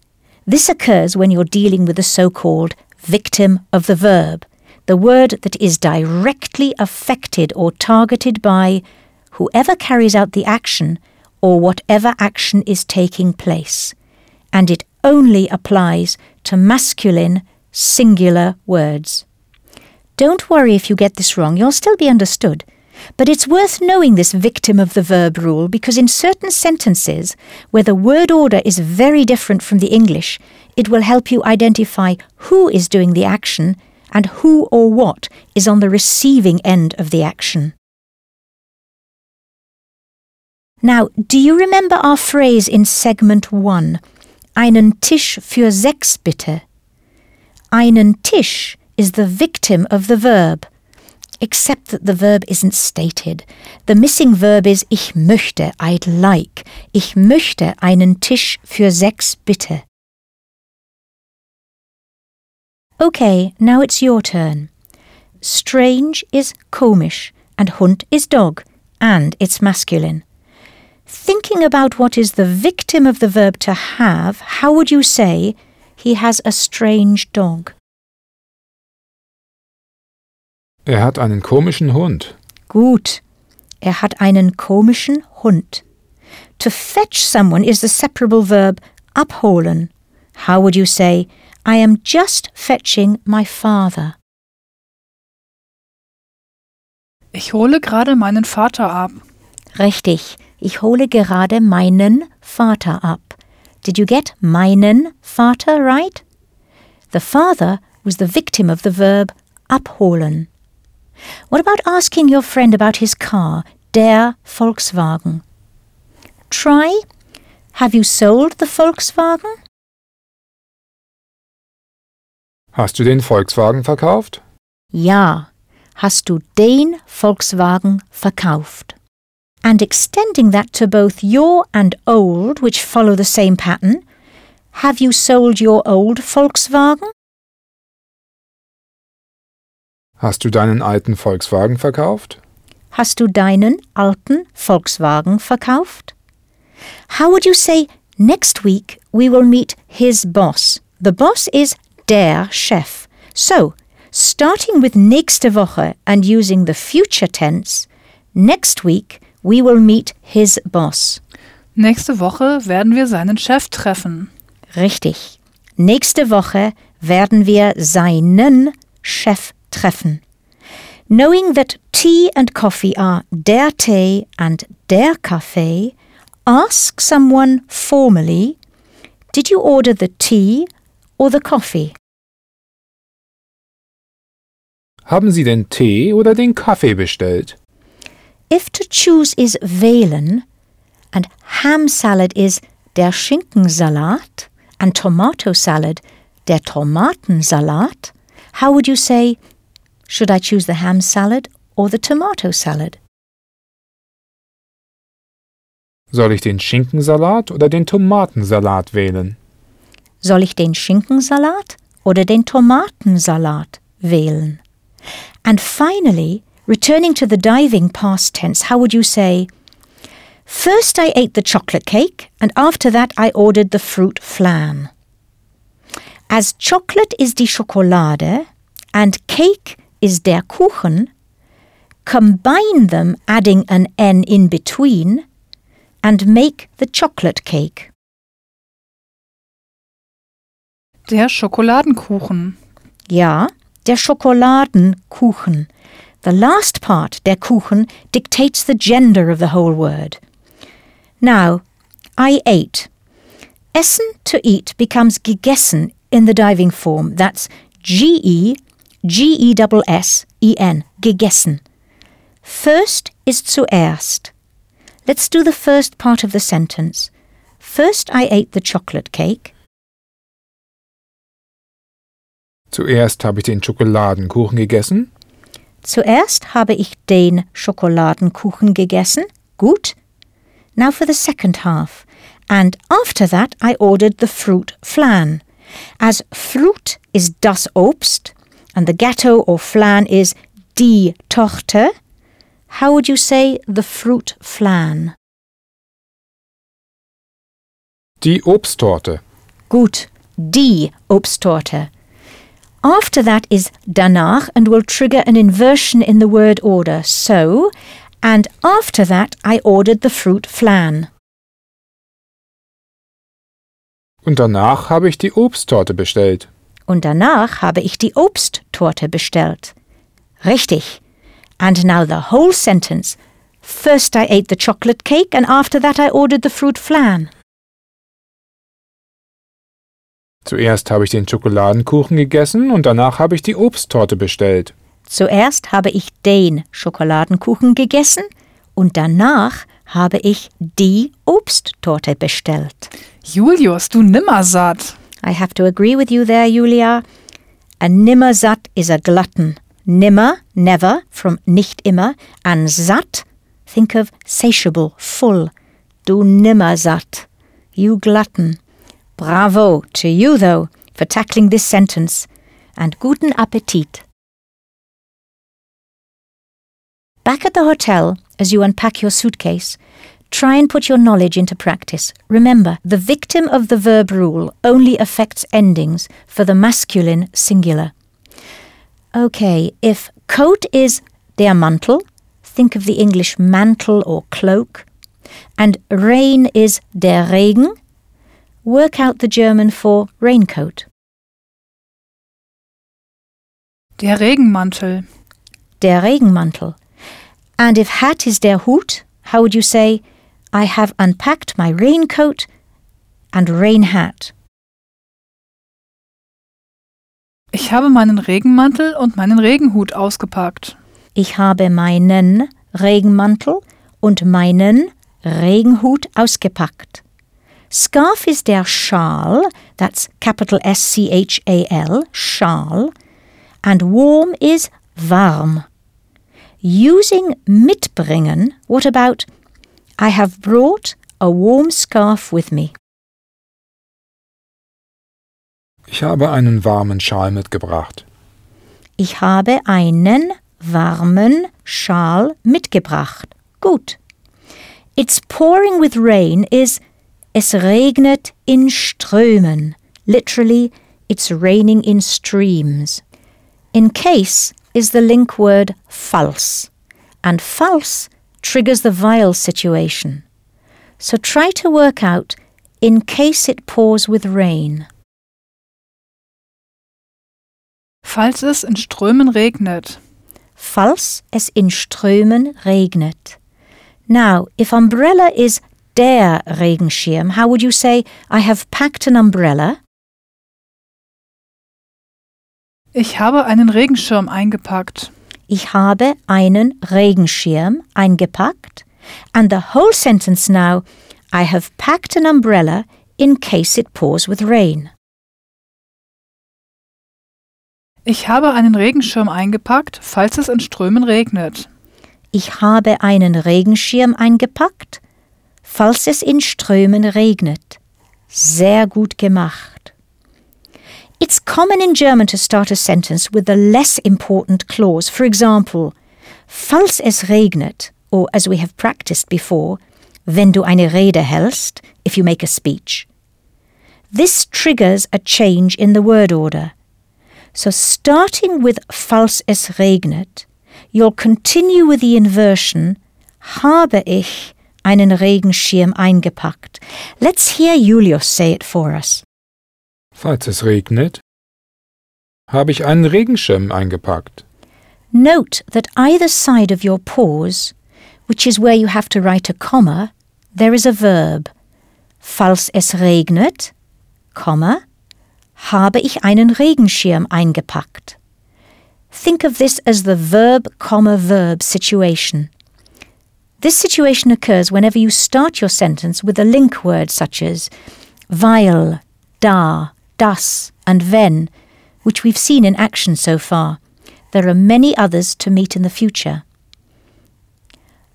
This occurs when you're dealing with the so called victim of the verb, the word that is directly affected or targeted by whoever carries out the action or whatever action is taking place. And it only applies to masculine, singular words. Don't worry if you get this wrong, you'll still be understood. But it's worth knowing this victim of the verb rule because in certain sentences, where the word order is very different from the English, it will help you identify who is doing the action and who or what is on the receiving end of the action. Now, do you remember our phrase in segment 1? Einen Tisch für sechs bitte. Einen Tisch is the victim of the verb, except that the verb isn't stated. The missing verb is ich möchte, I'd like. Ich möchte einen Tisch für sechs bitte. Okay, now it's your turn. Strange is komisch, and Hund is dog, and it's masculine. Thinking about what is the victim of the verb to have, how would you say he has a strange dog? Er hat einen komischen Hund. Gut. Er hat einen komischen Hund. To fetch someone is the separable verb abholen. How would you say, I am just fetching my father? Ich hole gerade meinen Vater ab. Richtig. Ich hole gerade meinen Vater ab. Did you get meinen Vater right? The father was the victim of the verb abholen. What about asking your friend about his car, der Volkswagen? Try, have you sold the Volkswagen? Hast du den Volkswagen verkauft? Ja, hast du den Volkswagen verkauft? And extending that to both your and old, which follow the same pattern, have you sold your old Volkswagen? Hast du deinen alten Volkswagen verkauft? Hast du deinen alten Volkswagen verkauft? How would you say, next week we will meet his boss? The boss is der Chef. So, starting with nächste Woche and using the future tense, next week we will meet his boss. Nächste Woche werden wir seinen Chef treffen. Richtig. Nächste Woche werden wir seinen Chef treffen. Knowing that tea and coffee are der Tee and der Kaffee, ask someone formally, Did you order the tea or the coffee? Haben Sie den Tee oder den Kaffee bestellt? If to choose is wählen and ham salad is der Schinkensalat and tomato salad der Tomatensalat, How would you say, should I choose the ham salad or the tomato salad? Soll ich den Schinkensalat oder den Tomatensalat wählen? Soll ich den Schinkensalat oder den Tomatensalat wählen? And finally, returning to the diving past tense, how would you say, First I ate the chocolate cake, and after that I ordered the fruit flan. As chocolate is die Schokolade and cake is der Kuchen, combine them adding an N in between and make the chocolate cake. Der Schokoladenkuchen. Ja, der Schokoladenkuchen. The last part, der Kuchen, dictates the gender of the whole word. Now, I ate. Essen to eat becomes gegessen in the diving form. That's G E G E S S E N, gegessen. First is zuerst. Let's do the first part of the sentence. First I ate the chocolate cake. Zuerst habe ich den Schokoladenkuchen gegessen. Zuerst habe ich den Schokoladenkuchen gegessen. Gut. Now for the second half. And after that I ordered the fruit flan. As Fruit is das Obst and the Gâteau or flan is die Torte, how would you say the fruit flan? Die Obsttorte. Gut, die Obsttorte. After that is danach and will trigger an inversion in the word order. So, and after that I ordered the fruit flan. Und danach habe ich die Obsttorte bestellt. Und danach habe ich die Obsttorte bestellt. Richtig. And now the whole sentence. First I ate the chocolate cake and after that I ordered the fruit flan. Zuerst habe ich den Schokoladenkuchen gegessen und danach habe ich die Obsttorte bestellt. Zuerst habe ich den Schokoladenkuchen gegessen und danach habe ich die Obsttorte bestellt. Julius, du Nimmersatt. I have to agree with you there, Julia. A nimmersatt is a glutton. Nimmer, never, from nicht immer, and satt, think of satiable, full. Du nimmersatt. You glutton. Bravo to you, though, for tackling this sentence. And guten Appetit. Back at the hotel, as you unpack your suitcase, try and put your knowledge into practice. Remember, the victim of the verb rule only affects endings for the masculine singular. Okay, if coat is der Mantel, think of the English mantle or cloak, and rain is der Regen, work out the German for raincoat. Der Regenmantel. Der Regenmantel. And if hat is der Hut, how would you say, I have unpacked my raincoat and rain hat? Ich habe meinen Regenmantel und meinen Regenhut ausgepackt. Ich habe meinen Regenmantel und meinen Regenhut ausgepackt. Scarf is der Schal, that's capital S C H A L, Schal, and warm is warm. Using mitbringen, what about I have brought a warm scarf with me? Ich habe einen warmen Schal mitgebracht. Ich habe einen warmen Schal mitgebracht. Gut. It's pouring with rain is es regnet in Strömen. Literally, it's raining in streams. In case is the link word falls, and falls triggers the weil situation. So try to work out in case it pours with rain. Falls es in Strömen regnet. Falls es in Strömen regnet. Now, if umbrella is der Regenschirm, how would you say, I have packed an umbrella? Ich habe einen Regenschirm eingepackt. Ich habe einen Regenschirm eingepackt. And the whole sentence now, I have packed an umbrella in case it pours with rain. Ich habe einen Regenschirm eingepackt, falls es in Strömen regnet. Ich habe einen Regenschirm eingepackt, falls es in Strömen regnet. Sehr gut gemacht. It's common in German to start a sentence with a less important clause. For example, falls es regnet, or as we have practiced before, wenn du eine Rede hältst, if you make a speech. This triggers a change in the word order. So starting with falls es regnet, you'll continue with the inversion habe ich einen Regenschirm eingepackt. Let's hear Julius say it for us. Falls es regnet, habe ich einen Regenschirm eingepackt. Note that either side of your pause, which is where you have to write a comma, there is a verb. Falls es regnet, Komma, habe ich einen Regenschirm eingepackt. Think of this as the verb, comma, verb situation. This situation occurs whenever you start your sentence with a link word such as weil, da, dass, and wenn, which we've seen in action so far. There are many others to meet in the future.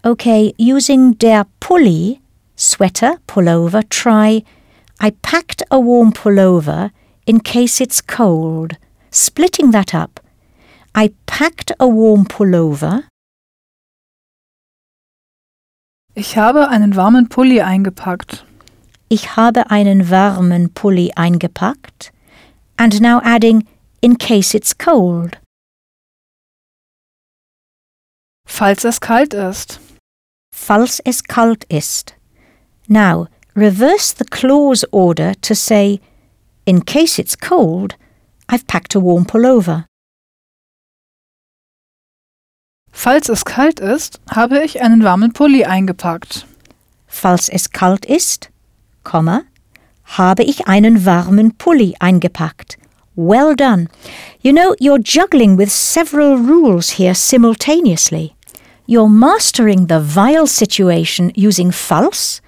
Okay, using der Pulli, sweater, pullover, try I packed a warm pullover in case it's cold. Splitting that up. I packed a warm pullover. Ich habe einen warmen Pulli eingepackt. Ich habe einen warmen Pulli eingepackt. And now adding in case it's cold. Falls es kalt ist. Falls es kalt ist. Now, reverse the clause order to say, in case it's cold, I've packed a warm pullover. Falls es kalt ist, habe ich einen warmen Pulli eingepackt. Falls es kalt ist, Komma, habe ich einen warmen Pulli eingepackt. Well done. You know, you're juggling with several rules here simultaneously. You're mastering the vile situation using false,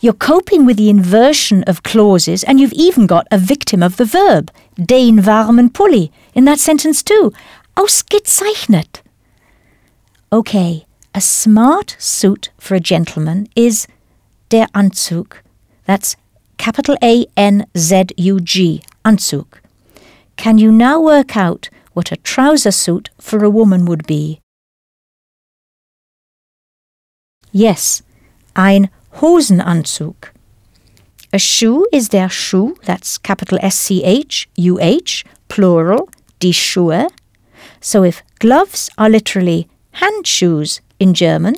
you're coping with the inversion of clauses, and you've even got a victim of the verb, den warmen Pulli, in that sentence too. Ausgezeichnet. Okay, a smart suit for a gentleman is der Anzug. That's capital A N Z U G, Anzug. Can you now work out what a trouser suit for a woman would be? Yes, ein Hosenanzug. A shoe is der Schuh, that's capital S C H U H, plural, die Schuhe. So if gloves are literally handshoes in German,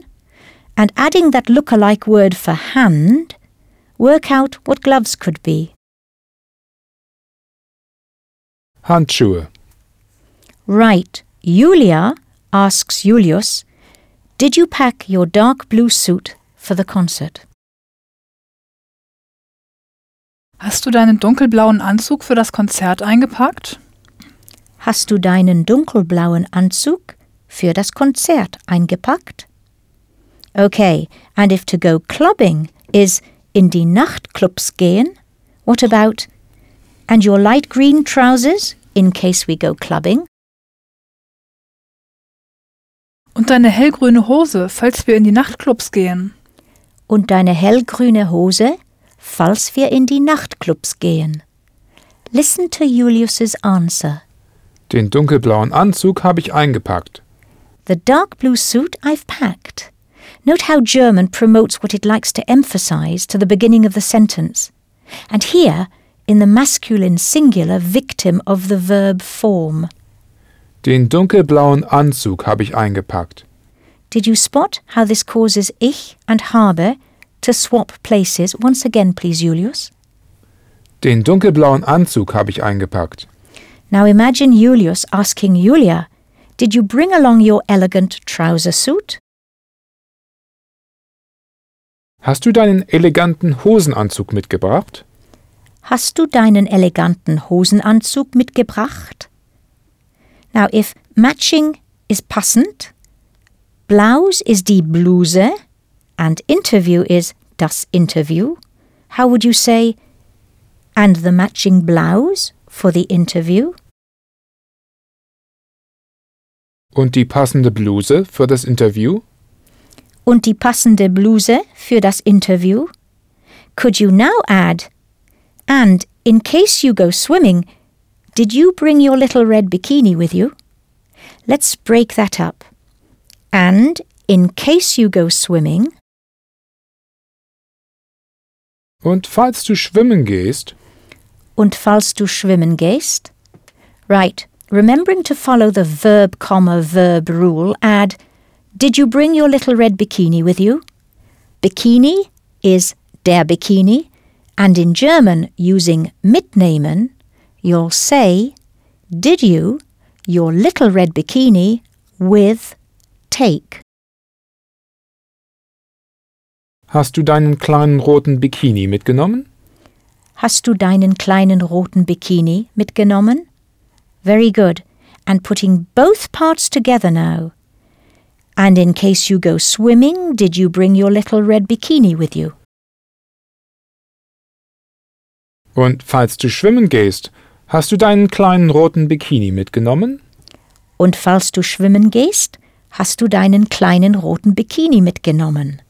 and adding that look-alike word for hand, work out what gloves could be. Handschuhe. Right. Julia asks Julius, Did you pack your dark blue suit for the concert? Hast du deinen dunkelblauen Anzug für das Konzert eingepackt? Hast du deinen dunkelblauen Anzug für das Konzert eingepackt? Okay, and if to go clubbing is in die Nachtclubs gehen, what about and your light green trousers in case we go clubbing? Und deine hellgrüne Hose, falls wir in die Nachtclubs gehen? Und deine hellgrüne Hose, falls wir in die Nachtclubs gehen? Listen to Julius's answer. Den dunkelblauen Anzug habe ich eingepackt. The dark blue suit I've packed. Note how German promotes what it likes to emphasize to the beginning of the sentence. And here, in the masculine singular victim of the verb form. Den dunkelblauen Anzug habe ich eingepackt. Did you spot how this causes ich and habe to swap places? Once again, please, Julius. Den dunkelblauen Anzug habe ich eingepackt. Now imagine Julius asking Julia, Did you bring along your elegant trouser suit? Hast du deinen eleganten Hosenanzug mitgebracht? Hast du deinen eleganten Hosenanzug mitgebracht? Now, if matching is passend, blouse is die Bluse, and interview is das Interview, how would you say, and the matching blouse for the interview? Und die passende Bluse für das Interview? Und die passende Bluse für das Interview? Could you now add, and in case you go swimming, did you bring your little red bikini with you? Let's break that up. And in case you go swimming, Und falls du schwimmen gehst, und falls du schwimmen gehst. Right, remembering to follow the verb comma verb rule, add Did you bring your little red bikini with you? Bikini is der Bikini, and in German, using mitnehmen, you'll say Did you your little red bikini with take? hast du deinen kleinen roten Bikini mitgenommen? Hast du deinen kleinen roten Bikini mitgenommen? Very good. And putting both parts together now. And in case you go swimming, did you bring your little red bikini with you? Und falls du schwimmen gehst, hast du deinen kleinen roten Bikini mitgenommen? Und falls du schwimmen gehst, hast du deinen kleinen roten Bikini mitgenommen.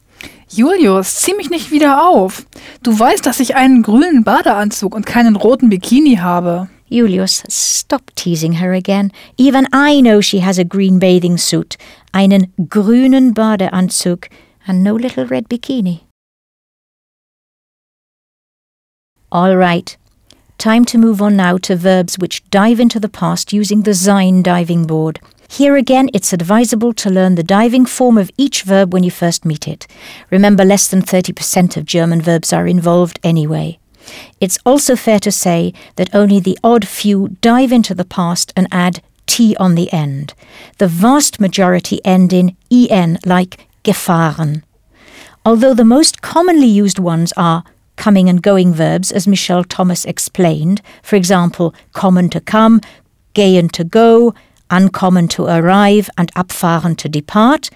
Julius, zieh mich nicht wieder auf. Du weißt, dass ich einen grünen Badeanzug und keinen roten Bikini habe. Julius, stop teasing her again. Even I know she has a green bathing suit, einen grünen Badeanzug, and no little red bikini. All right. Time to move on now to verbs which dive into the past using the Sein diving board. Here again, it's advisable to learn the diving form of each verb when you first meet it. Remember, less than 30% of German verbs are involved anyway. It's also fair to say that only the odd few dive into the past and add T on the end. The vast majority end in en, like gefahren. Although the most commonly used ones are coming and going verbs, as Michel Thomas explained, for example, kommen to come, gehen to go, ankommen to arrive, and abfahren to depart,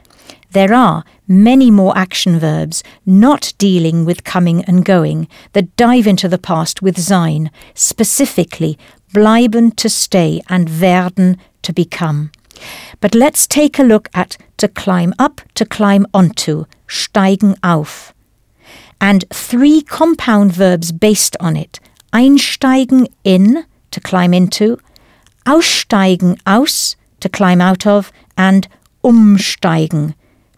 there are many more action verbs not dealing with coming and going that dive into the past with sein, specifically bleiben to stay and werden to become. But let's take a look at to climb up, to climb onto, steigen auf. And three compound verbs based on it einsteigen in, to climb into, aussteigen aus, to climb out of, and umsteigen,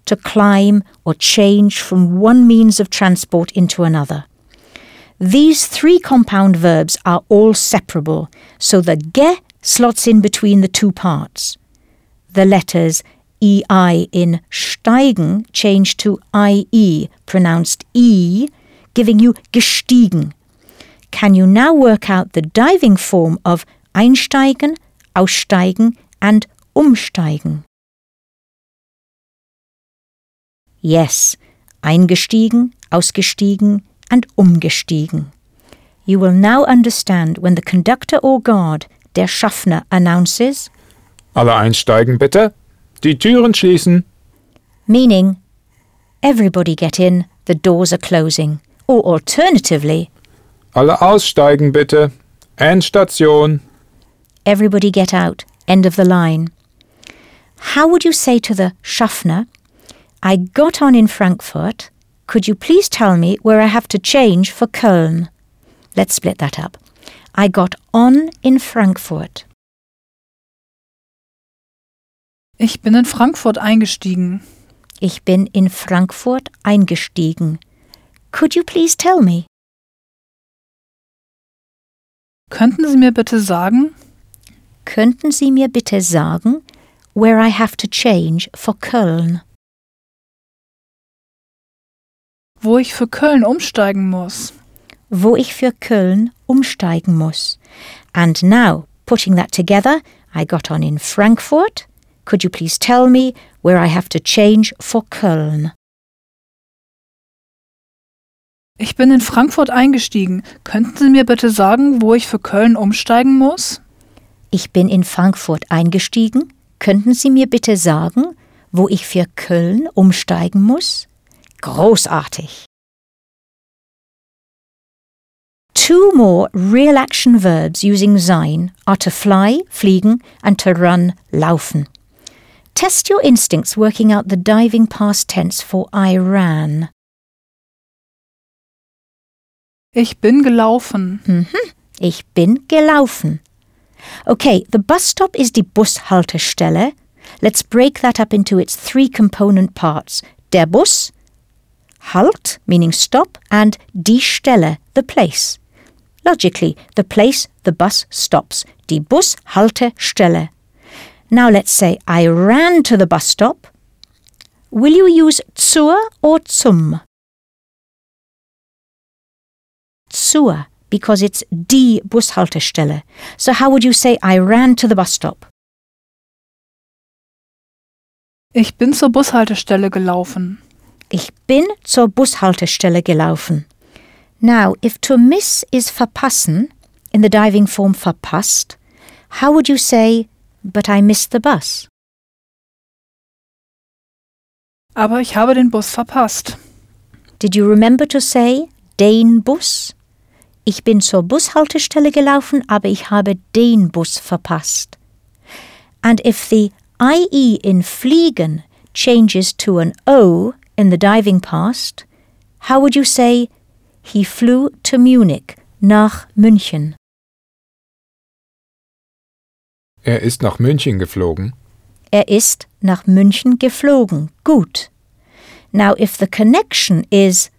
to climb or change from one means of transport into another. These three compound verbs are all separable, so the ge slots in between the two parts. The letters EI in steigen change to IE, pronounced E, giving you gestiegen. Can you now work out the diving form of einsteigen, aussteigen, and umsteigen? Yes, eingestiegen, ausgestiegen, and umgestiegen. You will now understand when the conductor or guard, der Schaffner, announces, Alle einsteigen bitte. Die Türen schließen. meaning, everybody get in, the doors are closing. Or alternatively, Alle aussteigen bitte. Endstation. everybody get out, end of the line. How would you say to the Schaffner, I got on in Frankfurt, could you please tell me where I have to change for Köln? Let's split that up. I got on in Frankfurt. Ich bin in Frankfurt eingestiegen. Ich bin in Frankfurt eingestiegen. Could you please tell me? Könnten Sie mir bitte sagen, Könnten Sie mir bitte sagen, where I have to change for Köln? Wo ich für Köln umsteigen muss? wo ich für Köln umsteigen muss. And now, putting that together, I got on in Frankfurt. Could you please tell me where I have to change for Köln? Ich bin in Frankfurt eingestiegen. Könnten Sie mir bitte sagen, wo ich für Köln umsteigen muss? Ich bin in Frankfurt eingestiegen. Könnten Sie mir bitte sagen, wo ich für Köln umsteigen muss? Großartig. Two more real action verbs using sein are to fly, fliegen, and to run, laufen. Test your instincts working out the diving past tense for I ran. Ich bin gelaufen. Ich bin gelaufen. Okay, the bus stop is die Bushaltestelle. Let's break that up into its three component parts. Der Bus, Halt, meaning stop, and die Stelle, the place. Logically, the place the bus stops. Die Bushaltestelle. Now let's say I ran to the bus stop. Will you use zur or zum? Zur, because it's die Bushaltestelle. So how would you say I ran to the bus stop? Ich bin zur Bushaltestelle gelaufen. Ich bin zur Bushaltestelle gelaufen. Now, if to miss is verpassen, in the diving form verpasst, how would you say, but I missed the bus? Aber ich habe den Bus verpasst. Did you remember to say den Bus? Ich bin zur Bushaltestelle gelaufen, aber ich habe den Bus verpasst. And if the IE in fliegen changes to an O in the diving past, how would you say he flew to Munich, nach München? Er ist nach München geflogen. Er ist nach München geflogen. Gut. Now, if the connection is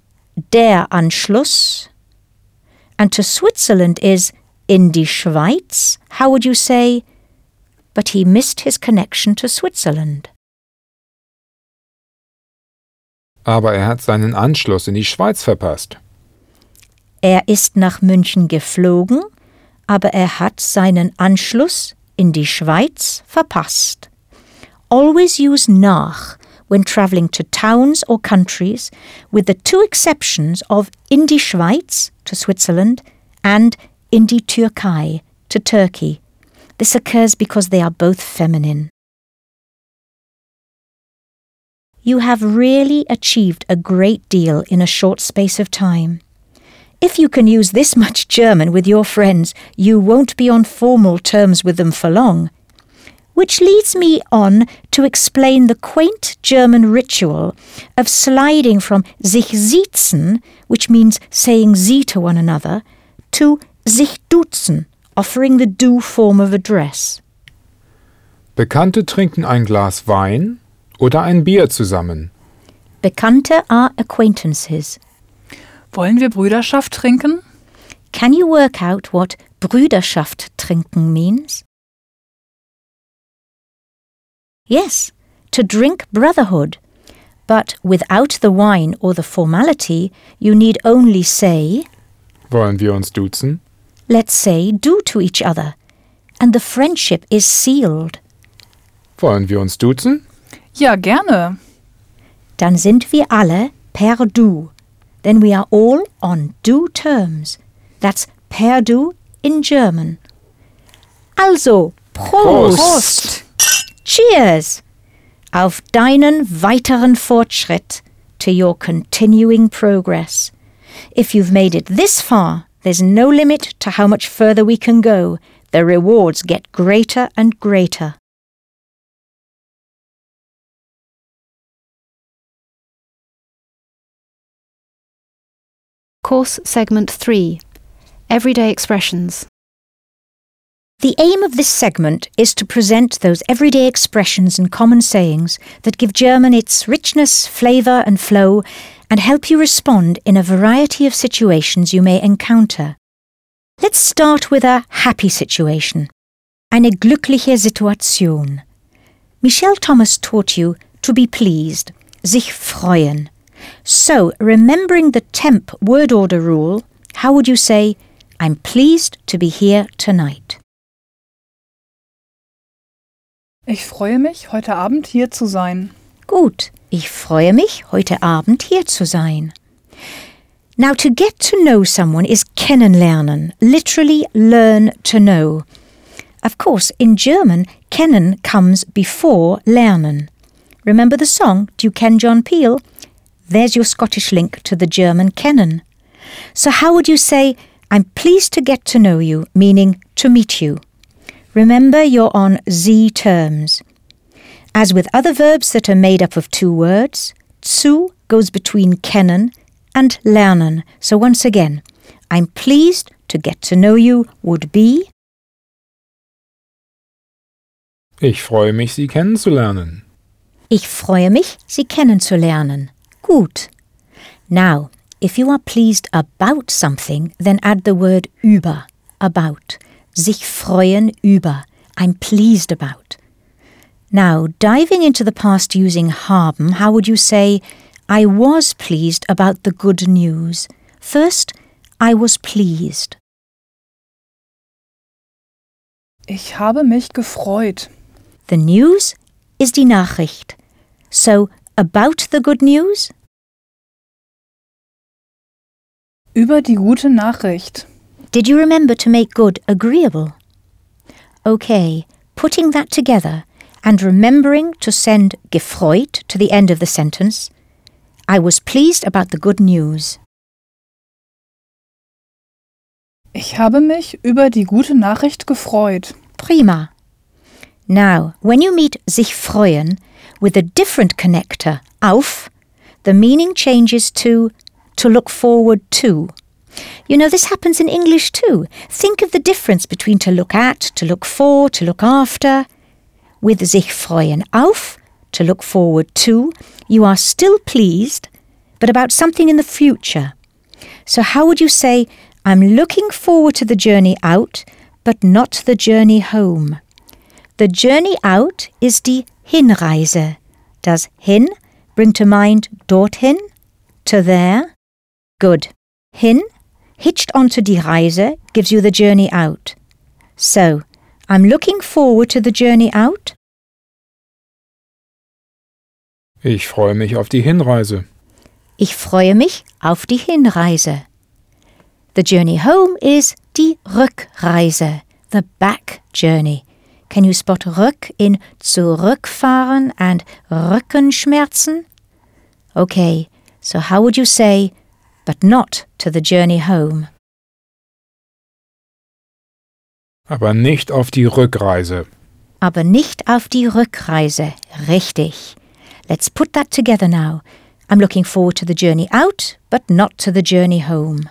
der Anschluss and to Switzerland is in die Schweiz, how would you say, but he missed his connection to Switzerland? Aber er hat seinen Anschluss in die Schweiz verpasst. Er ist nach München geflogen, aber er hat seinen Anschluss in die Schweiz verpasst. Always use nach when travelling to towns or countries, with the two exceptions of in die Schweiz to Switzerland and in die Türkei to Turkey. This occurs because they are both feminine. You have really achieved a great deal in a short space of time. If you can use this much German with your friends, you won't be on formal terms with them for long. Which leads me on to explain the quaint German ritual of sliding from sich siezen, which means saying Sie to one another, to sich duzen, offering the du form of address. Bekannte trinken ein Glas Wein oder ein Bier zusammen. Bekannte are acquaintances. Wollen wir Brüderschaft trinken? Can you work out what Brüderschaft trinken means? Yes, to drink brotherhood. But without the wine or the formality, you need only say, Wollen wir uns duzen? let's say, do to each other. And the friendship is sealed. Wollen wir uns duzen? Ja, gerne. Dann sind wir alle per du. Then we are all on du terms. That's per du in German. Also, Prost! Prost. Cheers! Auf deinen weiteren Fortschritt, to your continuing progress. If you've made it this far, there's no limit to how much further we can go. The rewards get greater and greater. Course Segment 3 Everyday Expressions. The aim of this segment is to present those everyday expressions and common sayings that give German its richness, flavour, and flow and help you respond in a variety of situations you may encounter. Let's start with a happy situation. Eine glückliche Situation. Michel Thomas taught you to be pleased, sich freuen. So, remembering the temp word order rule, how would you say, I'm pleased to be here tonight? Ich freue mich, heute Abend hier zu sein. Gut, ich freue mich, heute Abend hier zu sein. Now, to get to know someone is kennenlernen, literally learn to know. Of course, in German, kennen comes before lernen. Remember the song, Do you ken John Peel? There's your Scottish link to the German kennen. So, how would you say, I'm pleased to get to know you, meaning to meet you? Remember, you're on Sie terms. As with other verbs that are made up of two words, zu goes between kennen and lernen. So once again, I'm pleased to get to know you would be Ich freue mich, Sie kennenzulernen. Ich freue mich, Sie kennenzulernen. Gut. Now, if you are pleased about something, then add the word über, about. Sich freuen über. I'm pleased about. Now, diving into the past using haben, how would you say, I was pleased about the good news? First, I was pleased. Ich habe mich gefreut. The news is die Nachricht. So, about the good news? Über die gute Nachricht. Did you remember to make good agreeable? Okay, putting that together and remembering to send gefreut to the end of the sentence, I was pleased about the good news. Ich habe mich über die gute Nachricht gefreut. Prima. Now, when you meet sich freuen with a different connector, auf, the meaning changes to to look forward to. You know, this happens in English too. Think of the difference between to look at, to look for, to look after. With sich freuen auf, to look forward to, you are still pleased, but about something in the future. So, how would you say, I'm looking forward to the journey out, but not the journey home? The journey out is die Hinreise. Does hin bring to mind dorthin? To there? Good. Hin, hitched onto die Reise, gives you the journey out. So, I'm looking forward to the journey out. Ich freue mich auf die Hinreise. Ich freue mich auf die Hinreise. The journey home is die Rückreise, the back journey. Can you spot rück in zurückfahren and Rückenschmerzen? Okay, so how would you say, but not to the journey home? Aber nicht auf die Rückreise. Aber nicht auf die Rückreise. Richtig. Let's put that together now. I'm looking forward to the journey out, but not to the journey home.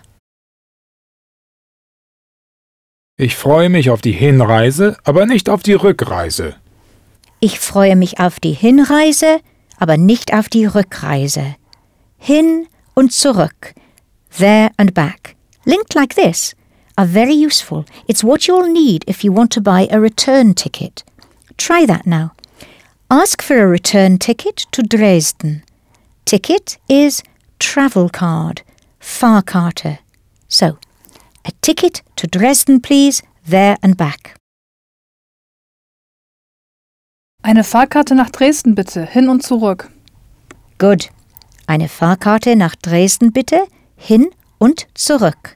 Ich freue mich auf die Hinreise, aber nicht auf die Rückreise. Ich freue mich auf die Hinreise, aber nicht auf die Rückreise. Hin und zurück. There and back. Linked like this are very useful. It's what you'll need if you want to buy a return ticket. Try that now. Ask for a return ticket to Dresden. Ticket is travel card, Fahrkarte. So, a ticket to Dresden, please, there and back. Eine Fahrkarte nach Dresden bitte, hin und zurück. Good. Eine Fahrkarte nach Dresden bitte, hin und zurück.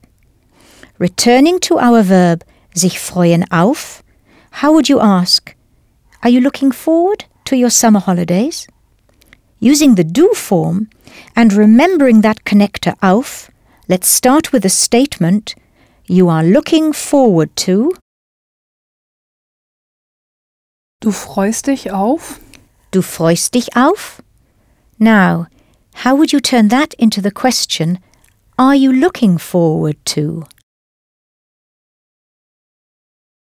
Returning to our verb sich freuen auf, how would you ask? Are you looking forward to your summer holidays? Using the du form and remembering that connector auf, let's start with a statement you are looking forward to. Du freust dich auf? Du freust dich auf? Now, how would you turn that into the question, are you looking forward to?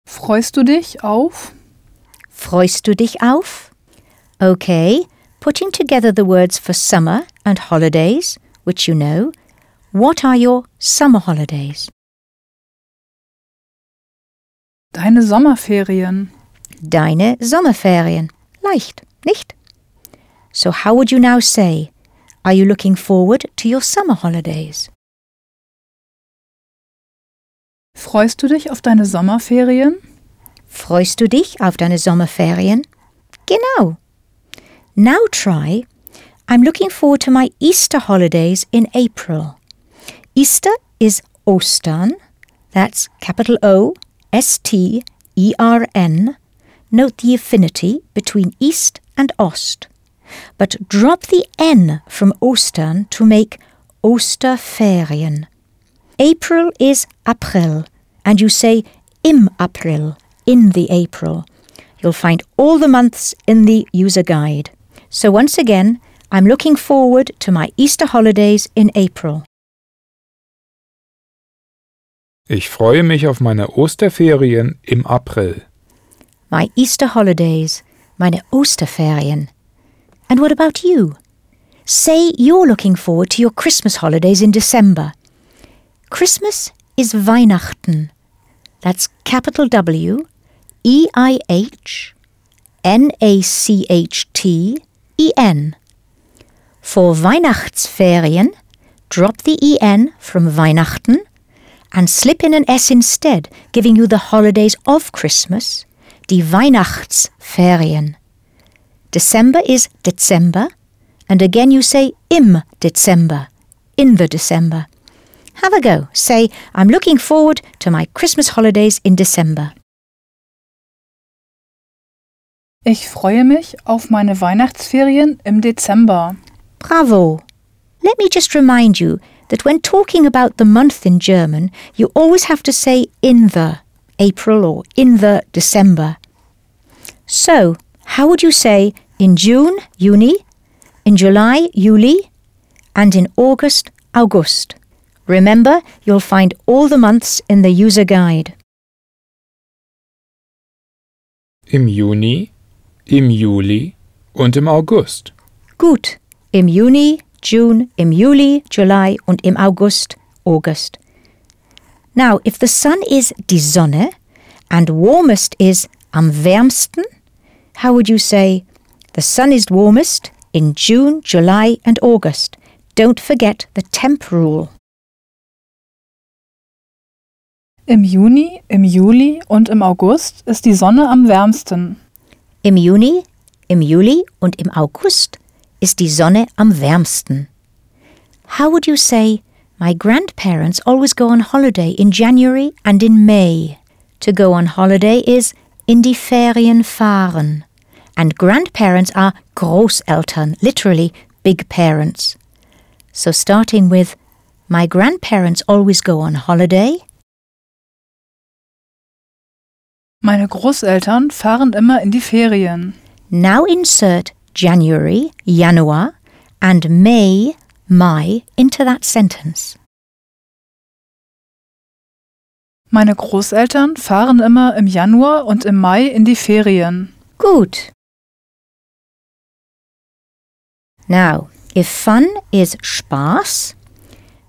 Freust du dich auf? Freust du dich auf? Okay, putting together the words for summer and holidays, which you know, what are your summer holidays? Deine Sommerferien. Deine Sommerferien. Leicht, nicht? So how would you now say, are you looking forward to your summer holidays? Freust du dich auf deine Sommerferien? Freust du dich auf deine Sommerferien? Genau. Now try, I'm looking forward to my Easter holidays in April. Easter is Ostern, that's capital O S T E R N. Note the affinity between East and Ost. But drop the N from Ostern to make Osterferien. April is April, and you say im April, in the April. You'll find all the months in the user guide. So once again, I'm looking forward to my Easter holidays in April. Ich freue mich auf meine Osterferien im April. My Easter holidays, meine Osterferien. And what about you? Say you're looking forward to your Christmas holidays in December. Christmas is Weihnachten. That's capital W E I H N A C H T E N. For Weihnachtsferien, drop the EN from Weihnachten and slip in an S instead, giving you the holidays of Christmas, die Weihnachtsferien. December is Dezember, and again you say im Dezember, in the December. Have a go. Say, I'm looking forward to my Christmas holidays in December. Ich freue mich auf meine Weihnachtsferien im Dezember. Bravo! Let me just remind you that when talking about the month in German, you always have to say in the April or in the December. So, how would you say in June, Juni, in July, Juli, and in August, August? Remember, you'll find all the months in the user guide. Im Juni, im Juli und im August. Gut, im Juni, June, im Juli, July und im August, August. Now, if the sun is die Sonne and warmest is am wärmsten, how would you say the sun is warmest in June, July and August? Don't forget the temp rule. Im Juni, im Juli und im August ist die Sonne am wärmsten. Im Juni, im Juli und im August ist die Sonne am wärmsten. How would you say, my grandparents always go on holiday in January and in May? To go on holiday is in die Ferien fahren. And grandparents are Großeltern, literally big parents. So starting with, my grandparents always go on holiday. Meine Großeltern fahren immer in die Ferien. Now insert January, Januar, and May, Mai into that sentence. Meine Großeltern fahren immer im Januar und im Mai in die Ferien. Gut. Now, if fun is Spaß,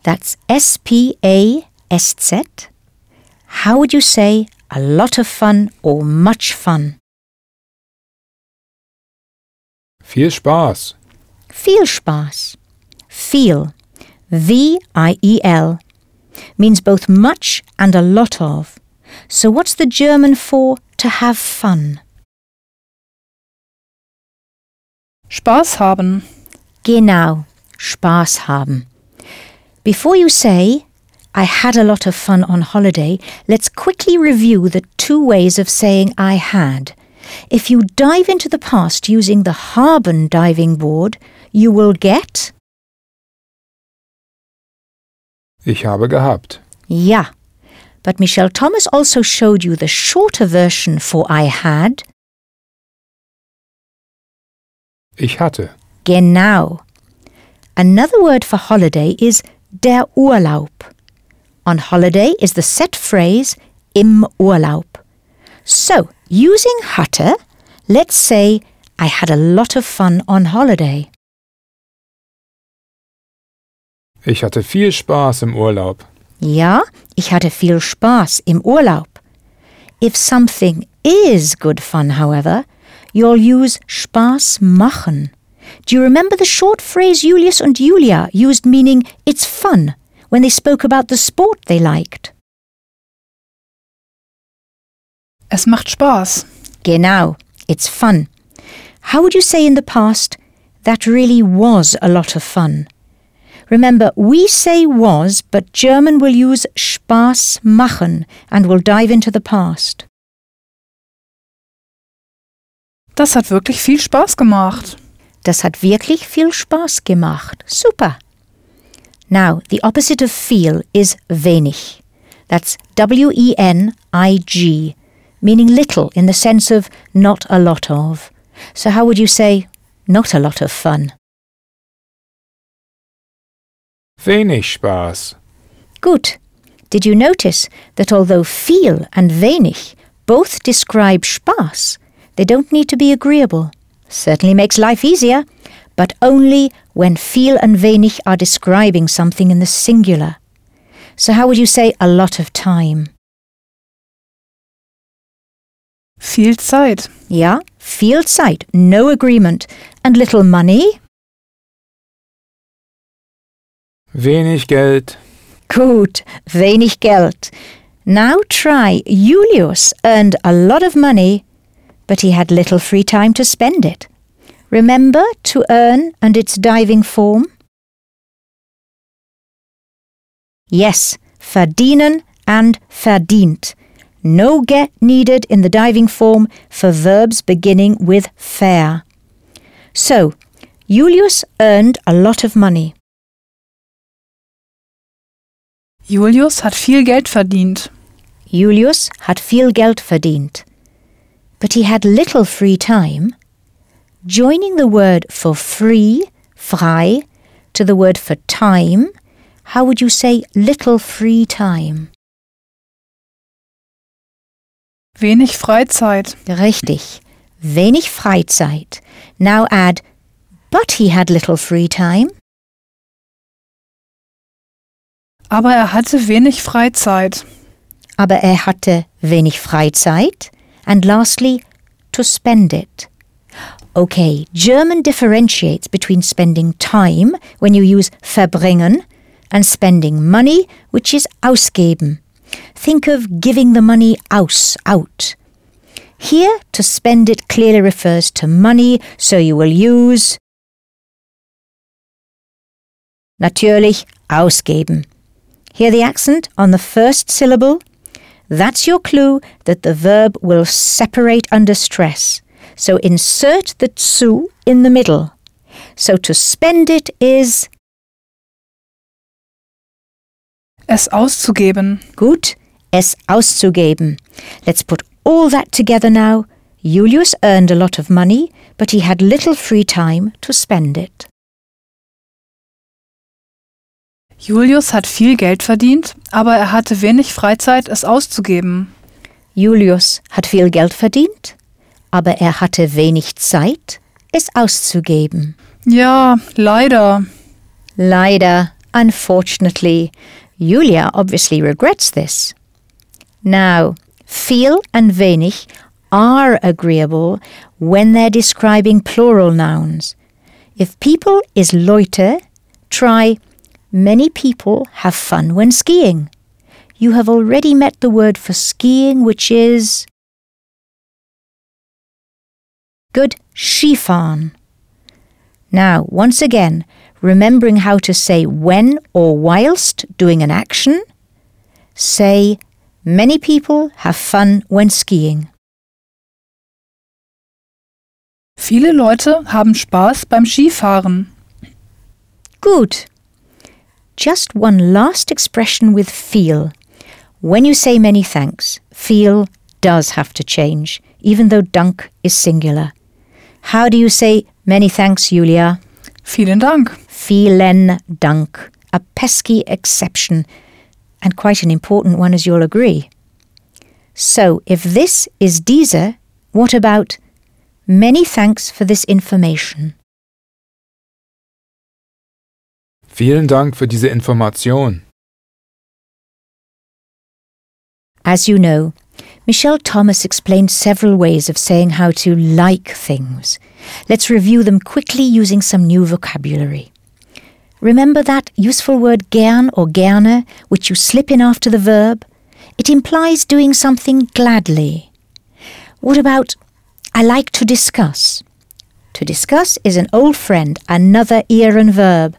that's S P A S Z, how would you say a lot of fun or much fun? Viel Spaß. Viel Spaß. Viel, V I E L, means both much and a lot of. So what's the German for to have fun? Spaß haben. Genau, Spaß haben. Before you say, I had a lot of fun on holiday, let's quickly review the two ways of saying I had. If you dive into the past using the Haben diving board, you will get Ich habe gehabt. Ja. But Michel Thomas also showed you the shorter version for I had. Ich hatte. Genau. Another word for holiday is der Urlaub. On holiday is the set phrase im Urlaub. So, using hatte, let's say I had a lot of fun on holiday. Ich hatte viel Spaß im Urlaub. Ja, ich hatte viel Spaß im Urlaub. If something is good fun, however, you'll use Spaß machen. Do you remember the short phrase Julius and Julia used meaning it's fun when they spoke about the sport they liked? Es macht Spaß. Genau, it's fun. How would you say in the past, that really was a lot of fun? Remember, we say was, but German will use Spaß machen and will dive into the past. Das hat wirklich viel Spaß gemacht. Das hat wirklich viel Spaß gemacht. Super. Now, the opposite of feel is wenig. That's W E N I G. meaning little in the sense of not a lot of. So how would you say not a lot of fun? Wenig Spaß. Good. Did you notice that although viel and wenig both describe Spaß, they don't need to be agreeable? Certainly makes life easier, but only when viel and wenig are describing something in the singular. So how would you say a lot of time? Viel Zeit. Ja, viel Zeit, no agreement. And little money? Wenig Geld. Gut, wenig Geld. Now try. Julius earned a lot of money, but he had little free time to spend it. Remember to earn and its diving form? Yes, verdienen and verdient. No get needed in the diving form for verbs beginning with fair. So, Julius earned a lot of money. Julius hat viel Geld verdient. Julius had viel Geld verdient. But he had little free time. Joining the word for free, frei, to the word for time, how would you say little free time? Wenig Freizeit. Richtig. Wenig Freizeit. Now add, but he had little free time. Aber er hatte wenig Freizeit. Aber er hatte wenig Freizeit. And lastly, to spend it. Okay, German differentiates between spending time when you use verbringen and spending money, which is ausgeben. Think of giving the money aus, out. Here, to spend it clearly refers to money, so you will use natürlich ausgeben. Hear the accent on the first syllable? That's your clue that the verb will separate under stress. So insert the zu in the middle. So to spend it is Es auszugeben. gut, es auszugeben. Let's put all that together now. Julius earned a lot of money, but he had little free time to spend it. Julius hat viel Geld verdient, aber er hatte wenig Freizeit, es auszugeben. Julius hat viel Geld verdient, aber er hatte wenig Zeit, es auszugeben. Ja, leider. Leider, unfortunately, Julia obviously regrets this. Now, viel and wenig are agreeable when they're describing plural nouns. If people is Leute, try many people have fun when skiing. You have already met the word for skiing, which is good Skifahren. Now, once again, remembering how to say when or whilst doing an action, say many people have fun when skiing. Viele Leute haben Spaß beim Skifahren. Good. Just one last expression with viel. When you say many thanks, viel does have to change, even though Dank is singular. How do you say many thanks, Julia? Vielen Dank. Vielen Dank. A pesky exception, and quite an important one, as you'll agree. So, if this is diese, what about many thanks for this information? Vielen Dank für diese Information. As you know, Michel Thomas explained several ways of saying how to like things. Let's review them quickly using some new vocabulary. Remember that useful word gern or gerne, which you slip in after the verb? It implies doing something gladly. What about I like to discuss? To discuss is an old friend, another ieren verb.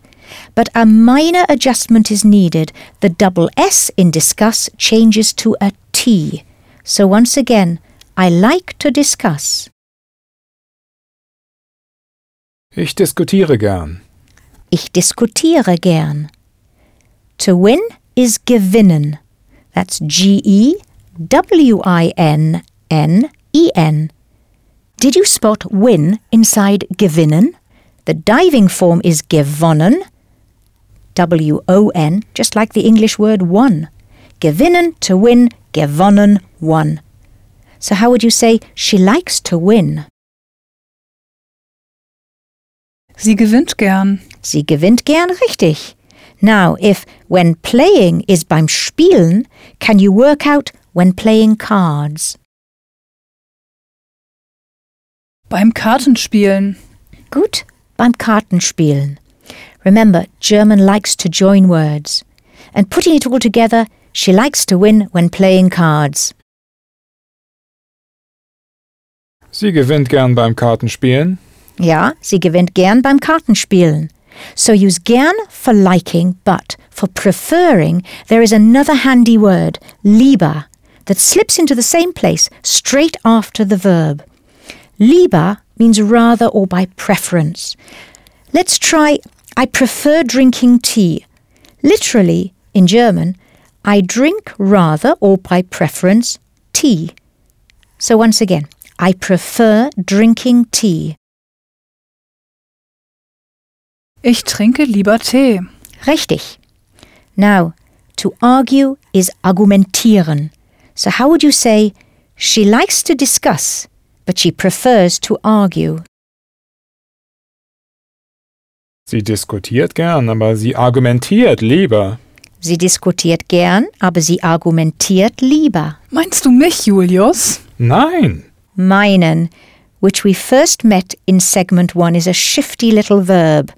But a minor adjustment is needed. The double S in discuss changes to a T. So once again, I like to discuss. Ich diskutiere gern. Ich diskutiere gern. To win is gewinnen. That's G E W I N N E N. Did you spot win inside gewinnen? The diving form is gewonnen, W O N, just like the English word won. Gewinnen, to win, gewonnen, won. So how would you say she likes to win? Sie gewinnt gern. Sie gewinnt gern richtig. Now, if when playing is beim Spielen, can you work out when playing cards? Beim Kartenspielen. Gut, beim Kartenspielen. Remember, German likes to join words. And putting it all together, she likes to win when playing cards. Sie gewinnt gern beim Kartenspielen. Ja, sie gewinnt gern beim Kartenspielen. So use gern for liking, but for preferring, there is another handy word, lieber, that slips into the same place straight after the verb. Lieber means rather or by preference. Let's try I prefer drinking tea. Literally, in German, I drink rather or by preference tea. So once again, I prefer drinking tea. Ich trinke lieber Tee. Richtig. Now, to argue is argumentieren. So how would you say, she likes to discuss, but she prefers to argue? Sie diskutiert gern, aber sie argumentiert lieber. Sie diskutiert gern, aber sie argumentiert lieber. Meinst du mich, Julius? Nein. Meinen, which we first met in segment one, is a shifty little verb.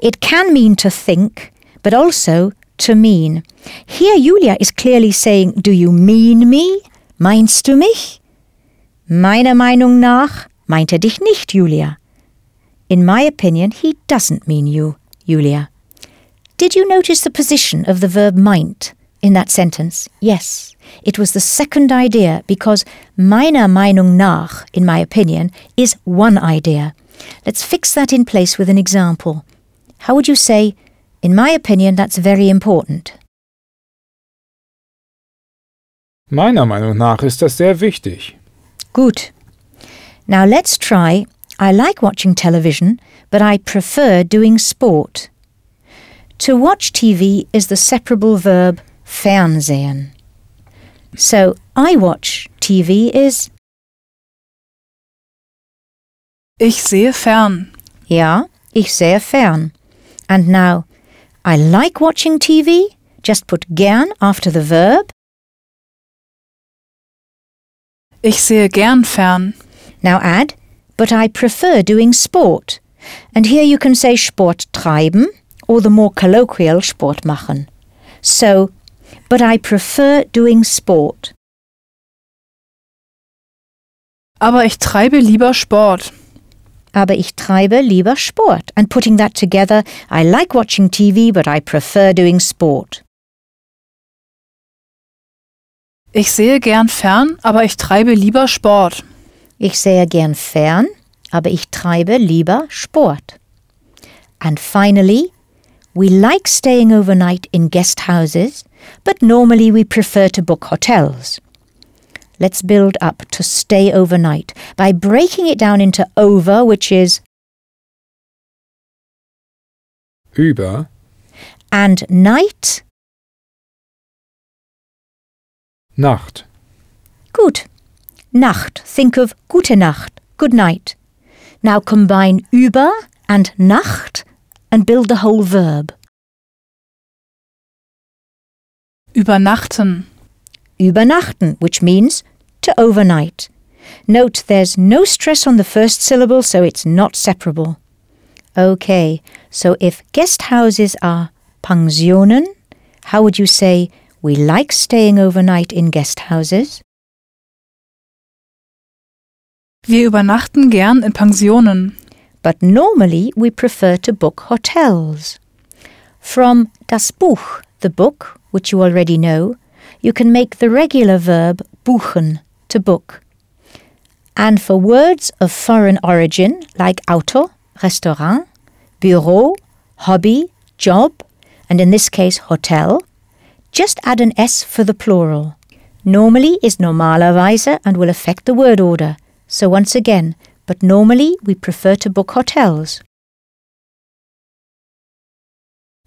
It can mean to think, but also to mean. Here, Julia is clearly saying, Do you mean me? Meinst du mich? Meiner Meinung nach meint er dich nicht, Julia. In my opinion, he doesn't mean you, Julia. Did you notice the position of the verb meint in that sentence? Yes. It was the second idea because meiner Meinung nach, in my opinion, is one idea. Let's fix that in place with an example. How would you say, in my opinion, that's very important? Meiner Meinung nach ist das sehr wichtig. Good. Now let's try I like watching television, but I prefer doing sport. To watch TV is the separable verb fernsehen. So I watch TV is Ich sehe fern. ja, ich sehe fern. And now I like watching TV, just put gern after the verb. Ich sehe gern fern. Now add but I prefer doing sport. And here you can say Sport treiben or the more colloquial Sport machen. So, but I prefer doing sport. Aber ich treibe lieber Sport. Aber ich treibe lieber Sport. And putting that together, I like watching TV, but I prefer doing sport. Ich sehe gern fern, aber ich treibe lieber Sport. Ich sehe gern fern, aber ich treibe lieber Sport. And finally, we like staying overnight in guest houses, but normally we prefer to book hotels. Let's build up to stay overnight by breaking it down into over, which is, Über, and night. Nacht. Gut. Nacht. Think of gute Nacht, good night. Now combine über and Nacht and build the whole verb. Übernachten. Übernachten, which means to overnight. Note there's no stress on the first syllable, so it's not separable. Okay, so if guest houses are Pensionen, how would you say we like staying overnight in guest houses? Wir übernachten gern in Pensionen. but normally we prefer to book hotels. From das Buch, the book, which you already know, you can make the regular verb buchen, to book. And for words of foreign origin, like Auto, Restaurant, bureau, Hobby, Job, and in this case hotel, just add an S for the plural. Normally is normalerweise and will affect the word order. So once again, but normally we prefer to book hotels.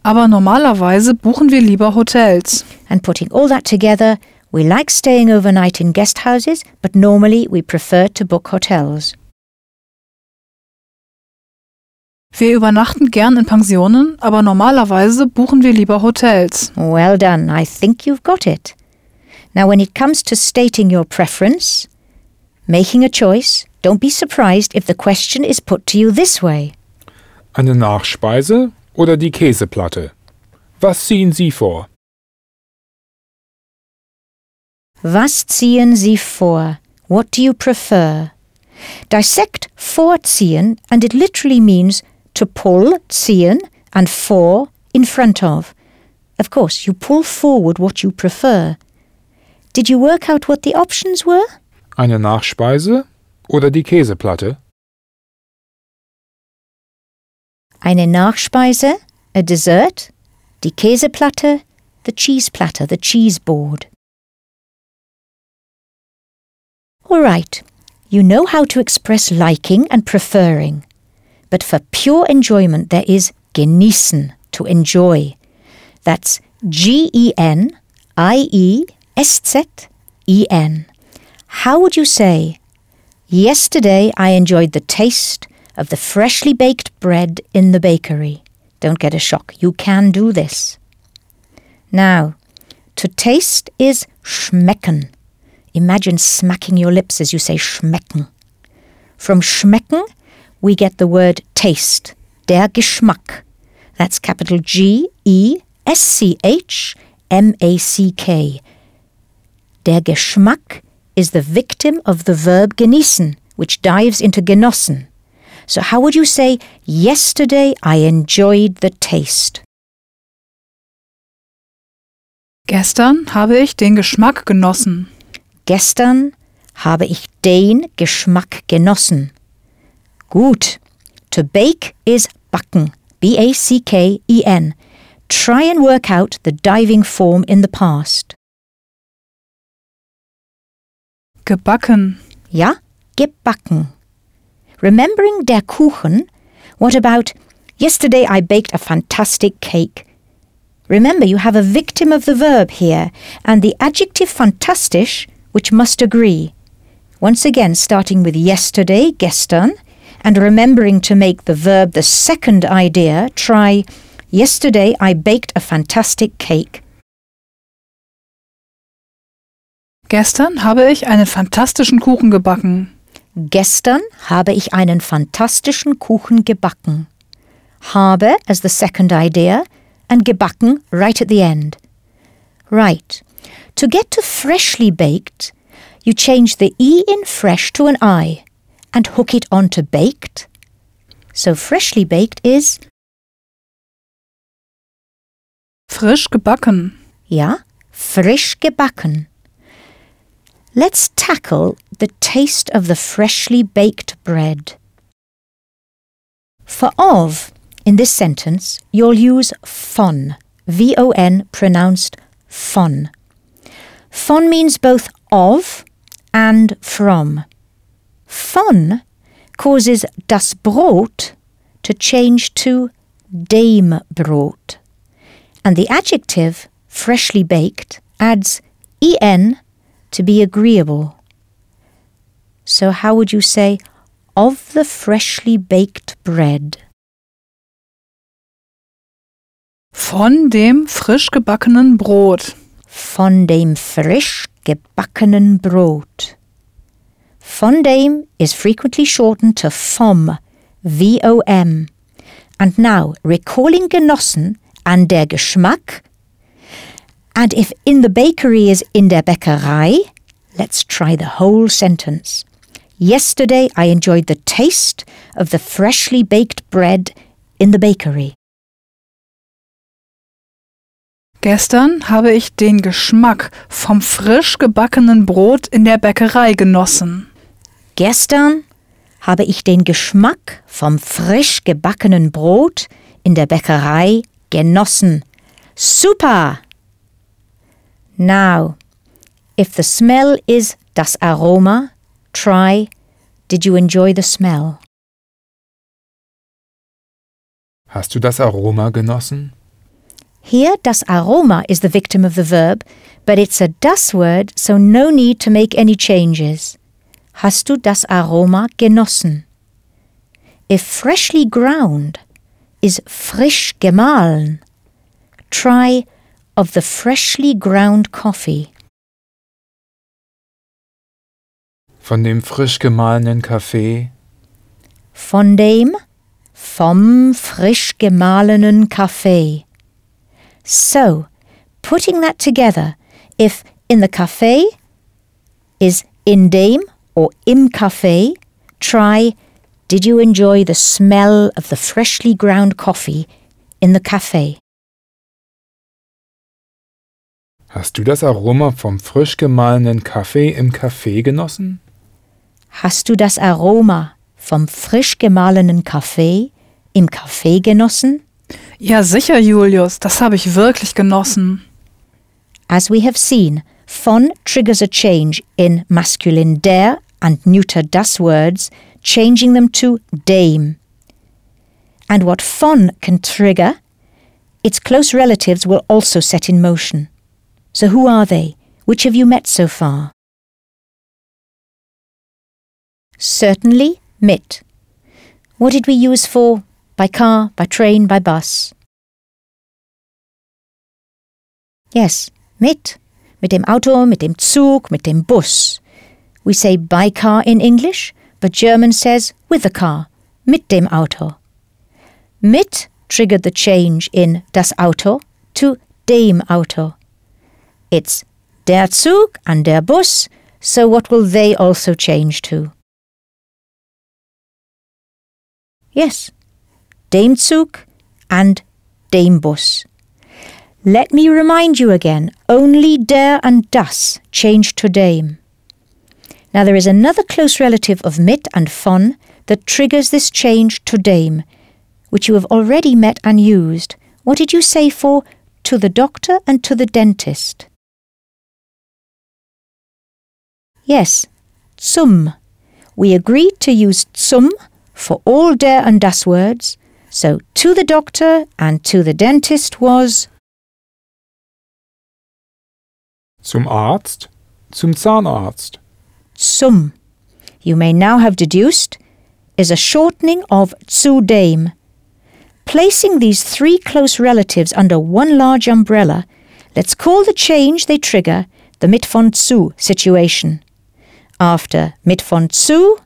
Aber normalerweise buchen wir lieber Hotels. And putting all that together, we like staying overnight in guest houses, but normally we prefer to book hotels. Wir übernachten gern in Pensionen, aber normalerweise buchen wir lieber Hotels. Well done, I think you've got it. Now, when it comes to stating your preference, making a choice, don't be surprised if the question is put to you this way. Eine Nachspeise oder die Käseplatte? Was ziehen Sie vor? Was ziehen Sie vor? What do you prefer? Dissect vorziehen and it literally means to pull, ziehen, and vor in front of. Of course, you pull forward what you prefer. Did you work out what the options were? Eine Nachspeise oder die Käseplatte? Eine Nachspeise, a dessert, die Käseplatte, the cheese platter, the cheese board. All right, you know how to express liking and preferring. But for pure enjoyment, there is genießen, to enjoy. That's G E N I E S Z E N. How would you say, Yesterday I enjoyed the taste of the freshly baked bread in the bakery? Don't get a shock. You can do this. Now, to taste is schmecken. Imagine smacking your lips as you say schmecken. From schmecken, we get the word taste, der Geschmack. That's capital G E S C H M A C K. Der Geschmack is the victim of the verb genießen, which dives into genossen. So, how would you say, Yesterday I enjoyed the taste? Gestern habe ich den Geschmack genossen. Gestern habe ich den Geschmack genossen. Gut. To bake is backen. B A C K E N. Try and work out the diving form in the past. Gebacken. Ja, gebacken. Remembering der Kuchen, what about yesterday I baked a fantastic cake? Remember, you have a victim of the verb here, and the adjective fantastisch, which must agree. Once again, starting with yesterday, gestern, and remembering to make the verb the second idea, try Yesterday I baked a fantastic cake. Gestern habe ich einen fantastischen Kuchen gebacken. Gestern habe ich einen fantastischen Kuchen gebacken. Habe as the second idea and gebacken right at the end. Right. To get to freshly baked, you change the E in fresh to an I and hook it onto baked. So freshly baked is, Frisch gebacken. ja, frisch gebacken. Let's tackle the taste of the freshly baked bread. For of, in this sentence, you'll use von, V O N pronounced von. Von means both of and from. Von causes das Brot to change to dem Brot. And the adjective freshly baked adds en to be agreeable. So, how would you say of the freshly baked bread? Von dem frisch gebackenen Brot. Von dem frisch gebackenen Brot. Von dem is frequently shortened to vom, V-O-M. And now, recalling genossen and der Geschmack, and if in the bakery is in der Bäckerei, let's try the whole sentence. Yesterday I enjoyed the taste of the freshly baked bread in the bakery. Gestern habe ich den Geschmack vom frisch gebackenen Brot in der Bäckerei genossen. Gestern habe ich den Geschmack vom frisch gebackenen Brot in der Bäckerei genossen. Super! Now, If the smell is das Aroma, try Did you enjoy the smell? Hast du das Aroma genossen? Here, das Aroma is the victim of the verb, but it's a das word, so no need to make any changes. Hast du das Aroma genossen? If freshly ground is frisch gemahlen, try of the freshly ground coffee. Von dem frisch gemahlenen Kaffee? Von dem, vom frisch gemahlenen Kaffee. So, putting that together, if in the cafe is in dem or im Café, try Did you enjoy the smell of the freshly ground coffee in the cafe? Hast du das Aroma vom frisch gemahlenen Kaffee im Café genossen? Hast du das Aroma vom frisch gemahlenen Kaffee im Kaffee genossen? Ja, sicher, Julius, das habe ich wirklich genossen. As we have seen, von triggers a change in masculine der and neuter das words, changing them to dame. And what von can trigger, its close relatives will also set in motion. So who are they? Which have you met so far? Certainly mit. What did we use for by car, by train, by bus? Yes, mit. Mit dem Auto, mit dem Zug, mit dem Bus. We say by car in English, but German says with the car, mit dem Auto. Mit triggered the change in das Auto to dem Auto. It's der Zug and der Bus, so what will they also change to? Yes, dem Zug and dem Bus. Let me remind you again, only der and das change to dem. Now there is another close relative of mit and von that triggers this change to dem, which you have already met and used. What did you say for to the doctor and to the dentist? Yes, zum. We agreed to use zum for all der and das words, so to the doctor and to the dentist was Zum Arzt? Zum Zahnarzt? zum. You may now have deduced is a shortening of zu dem. Placing these three close relatives under one large umbrella, let's call the change they trigger the mit von zu situation. After mit von zu,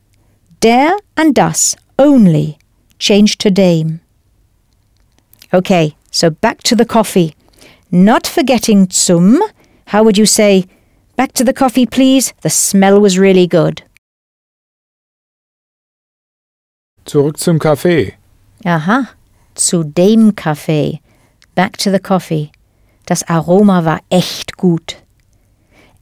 der and das only change to dem. Okay, so back to the coffee. Not forgetting zum, how would you say, back to the coffee please, the smell was really good. Zurück zum Kaffee. Aha, zu dem Kaffee. Back to the coffee. Das Aroma war echt gut.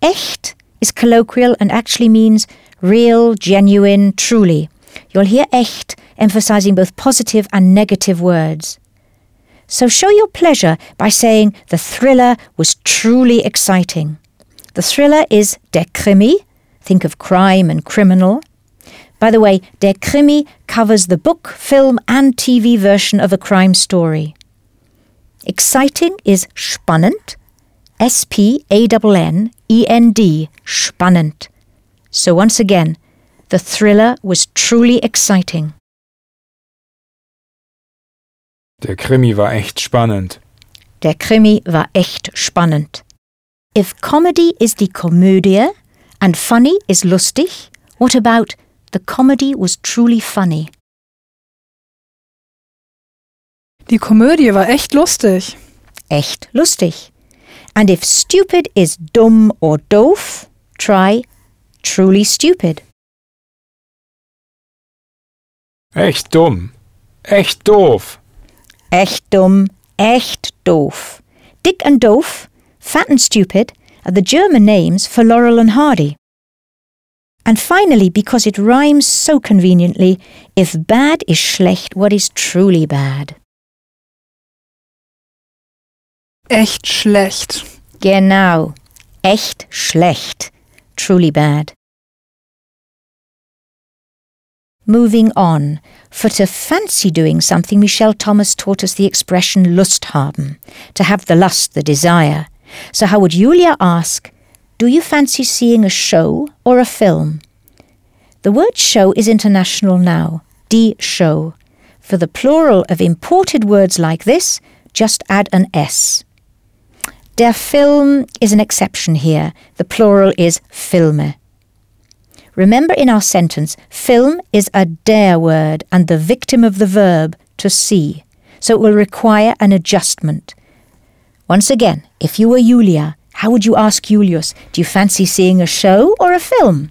Echt is colloquial and actually means real, genuine, truly. You'll hear echt emphasizing both positive and negative words. So show your pleasure by saying the thriller was truly exciting. The thriller is Der Krimi. Think of crime and criminal. By the way, Der Krimi covers the book, film, and TV version of a crime story. Exciting is spannend. S P A N N E N D, spannend. So once again, the thriller was truly exciting. Der Krimi war echt spannend. Der Krimi war echt spannend. If comedy is die Komödie and funny is lustig, what about the comedy was truly funny? Die Komödie war echt lustig. Echt lustig. And if stupid is dumm or doof, try truly stupid. Echt dumm. Echt doof. Echt dumm, echt doof. Dick and doof, fat and stupid are the German names for Laurel and Hardy. And finally, because it rhymes so conveniently, if bad is schlecht, what is truly bad? Echt schlecht. Genau. Echt schlecht. Truly bad. Moving on. For to fancy doing something, Michel Thomas taught us the expression Lust haben, to have the lust, the desire. So how would Julia ask, Do you fancy seeing a show or a film? The word show is international now, die Show. For the plural of imported words like this, just add an S. Der Film is an exception here. The plural is Filme. Remember in our sentence, film is a der word and the victim of the verb to see, so it will require an adjustment. Once again, if you were Julia, how would you ask Julius, do you fancy seeing a show or a film?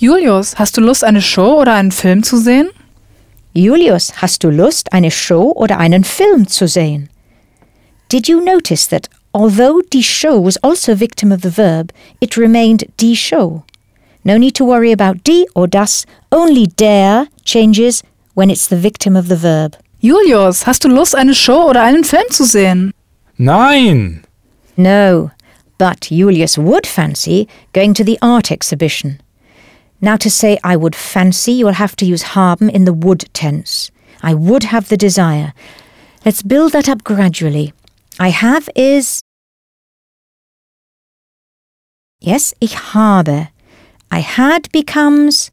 Julius, hast du Lust, eine Show oder einen Film zu sehen? Julius, hast du Lust, eine Show oder einen Film zu sehen? Did you notice that although die Show was also a victim of the verb, it remained die Show? No need to worry about die or das, only der changes when it's the victim of the verb. Julius, hast du Lust, eine Show oder einen Film zu sehen? Nein! No, but Julius would fancy going to the art exhibition. Now, to say I would fancy, you will have to use haben in the would tense. I would have the desire. Let's build that up gradually. I have is. Yes, ich habe. I had becomes.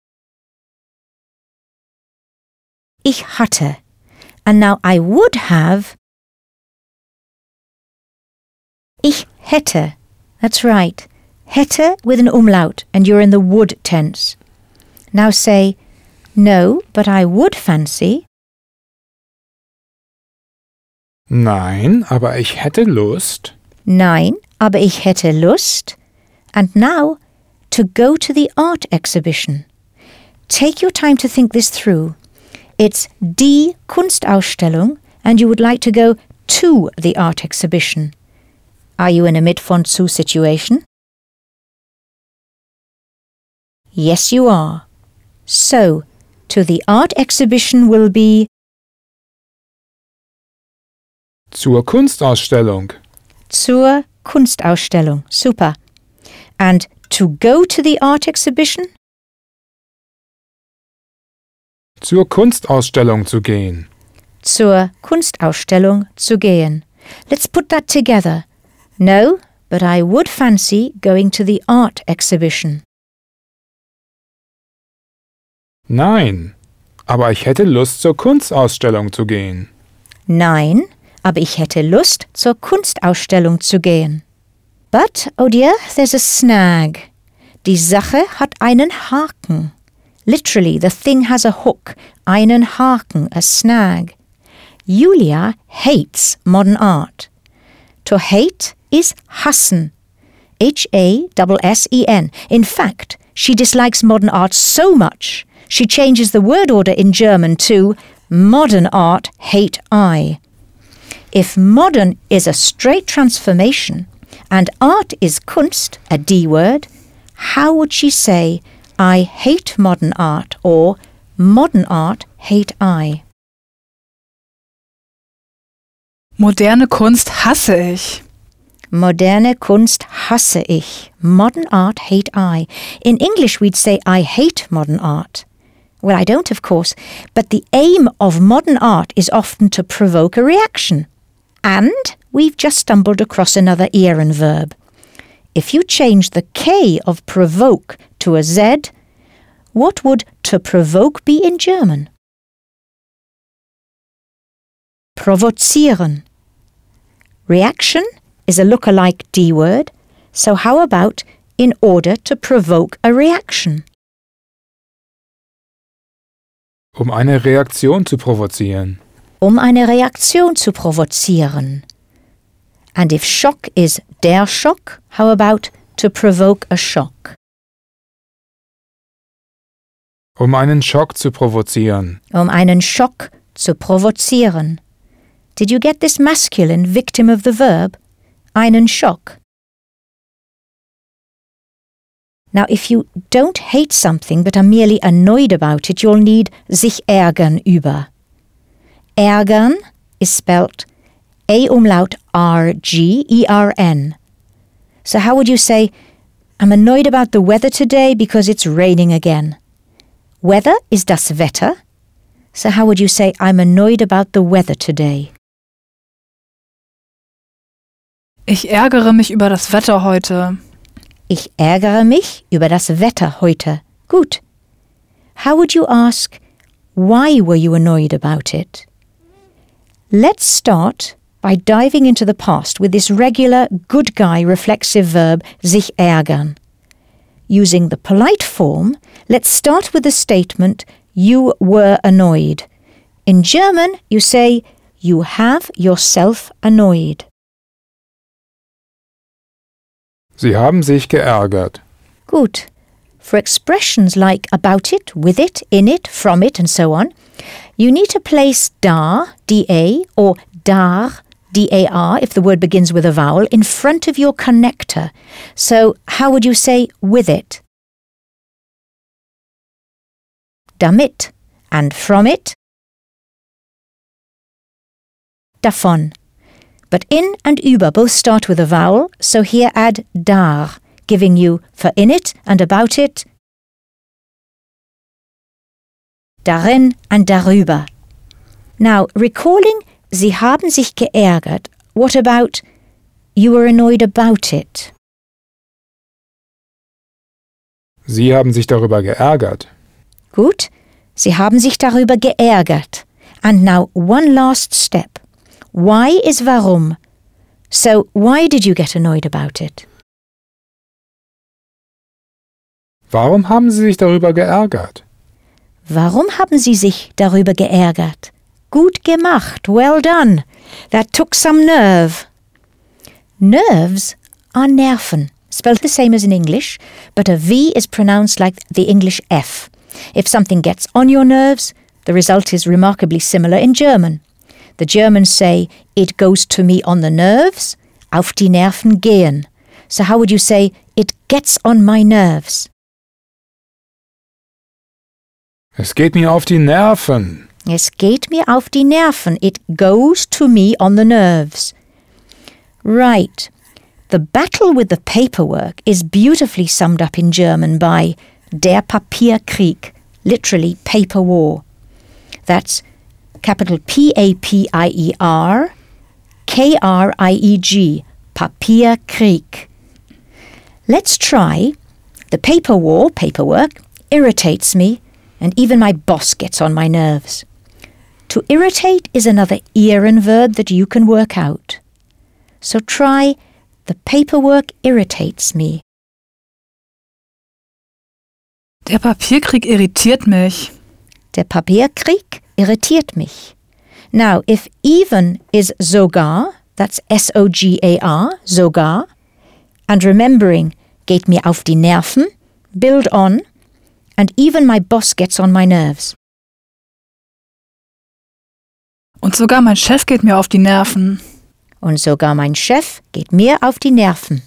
Ich hatte. And now I would have. Ich hätte. That's right. Hätte with an umlaut, and you're in the would tense. Now say, No, but I would fancy. Nein, aber ich hätte Lust. Nein, aber ich hätte Lust. And now, to go to the art exhibition. Take your time to think this through. It's die Kunstausstellung, and you would like to go to the art exhibition. Are you in a mit von zu situation? Yes, you are. So, to the art exhibition will be Zur Kunstausstellung. zur Kunstausstellung. Super. And to go to the art exhibition? Zur Kunstausstellung zu gehen. Zur Kunstausstellung zu gehen. Let's put that together. No, but I would fancy going to the art exhibition. Nein, aber ich hätte Lust, zur Kunstausstellung zu gehen. Nein, aber ich hätte Lust, zur Kunstausstellung zu gehen. But, oh dear, there's a snag. Die Sache hat einen Haken. Literally, the thing has a hook, einen Haken, a snag. Julia hates modern art. To hate is hassen. H-A-S-S-E-N. In fact, she dislikes modern art so much, she changes the word order in German to modern art hate I. If modern is a straight transformation and art is Kunst, a D word, how would she say, I hate modern art or modern art hate I? Moderne Kunst hasse ich. Moderne Kunst hasse ich. Modern art hate I. In English, we'd say, I hate modern art. Well, I don't, of course, but the aim of modern art is often to provoke a reaction. And we've just stumbled across another ieren verb. If you change the K of provoke to a Z, what would to provoke be in German? Provozieren. Reaction is a look-alike D word, so how about in order to provoke a reaction? Um eine Reaktion zu provozieren. Um eine Reaktion zu provozieren. And if shock is der Schock, how about to provoke a shock? Um einen Schock zu provozieren. Um einen Schock zu provozieren. Did you get this masculine victim of the verb? Einen Schock. Now, if you don't hate something but are merely annoyed about it, you'll need sich ärgern über. Ärgern is spelt A umlaut R G E R N. So how would you say, I'm annoyed about the weather today because it's raining again? Weather is das Wetter. So how would you say, I'm annoyed about the weather today? Ich ärgere mich über das Wetter heute. Ich ärgere mich über das Wetter heute. Gut. How would you ask, why were you annoyed about it? Let's start by diving into the past with this regular good guy reflexive verb sich ärgern. Using the polite form, let's start with the statement you were annoyed. In German, you say you have yourself annoyed. Sie haben sich geärgert. Good. For expressions like about it, with it, in it, from it, and so on, you need to place da, da, or dar, dar, if the word begins with a vowel, in front of your connector. So, how would you say with it? Damit. And from it? Davon. But in and über both start with a vowel, so here add dar, giving you for in it and about it, darin and darüber. Now, recalling Sie haben sich geärgert, what about you were annoyed about it? Sie haben sich darüber geärgert. Gut, Sie haben sich darüber geärgert. And now one last step. Why is warum? So, why did you get annoyed about it? Warum haben Sie sich darüber geärgert? Warum haben Sie sich darüber geärgert? Gut gemacht, well done. That took some nerve. Nerves are Nerven, spelled the same as in English, but a V is pronounced like the English F. If something gets on your nerves, the result is remarkably similar in German. The Germans say, it goes to me on the nerves, auf die Nerven gehen. So how would you say, it gets on my nerves? Es geht mir auf die Nerven. Es geht mir auf die Nerven. It goes to me on the nerves. Right. The battle with the paperwork is beautifully summed up in German by der Papierkrieg, literally paper war. That's capital P A P I E R K R I E G, Papierkrieg. Let's try the paper war, paperwork, irritates me, and even my boss gets on my nerves. To irritate is another ieren verb that you can work out. So try the paperwork irritates me. Der Papierkrieg irritiert mich. Der Papierkrieg irritiert mich. Now, if even is sogar, that's S O G A R, sogar, and remembering geht mir auf die Nerven, build on, and even my boss gets on my nerves. Und sogar mein Chef geht mir auf die Nerven. Und sogar mein Chef geht mir auf die Nerven.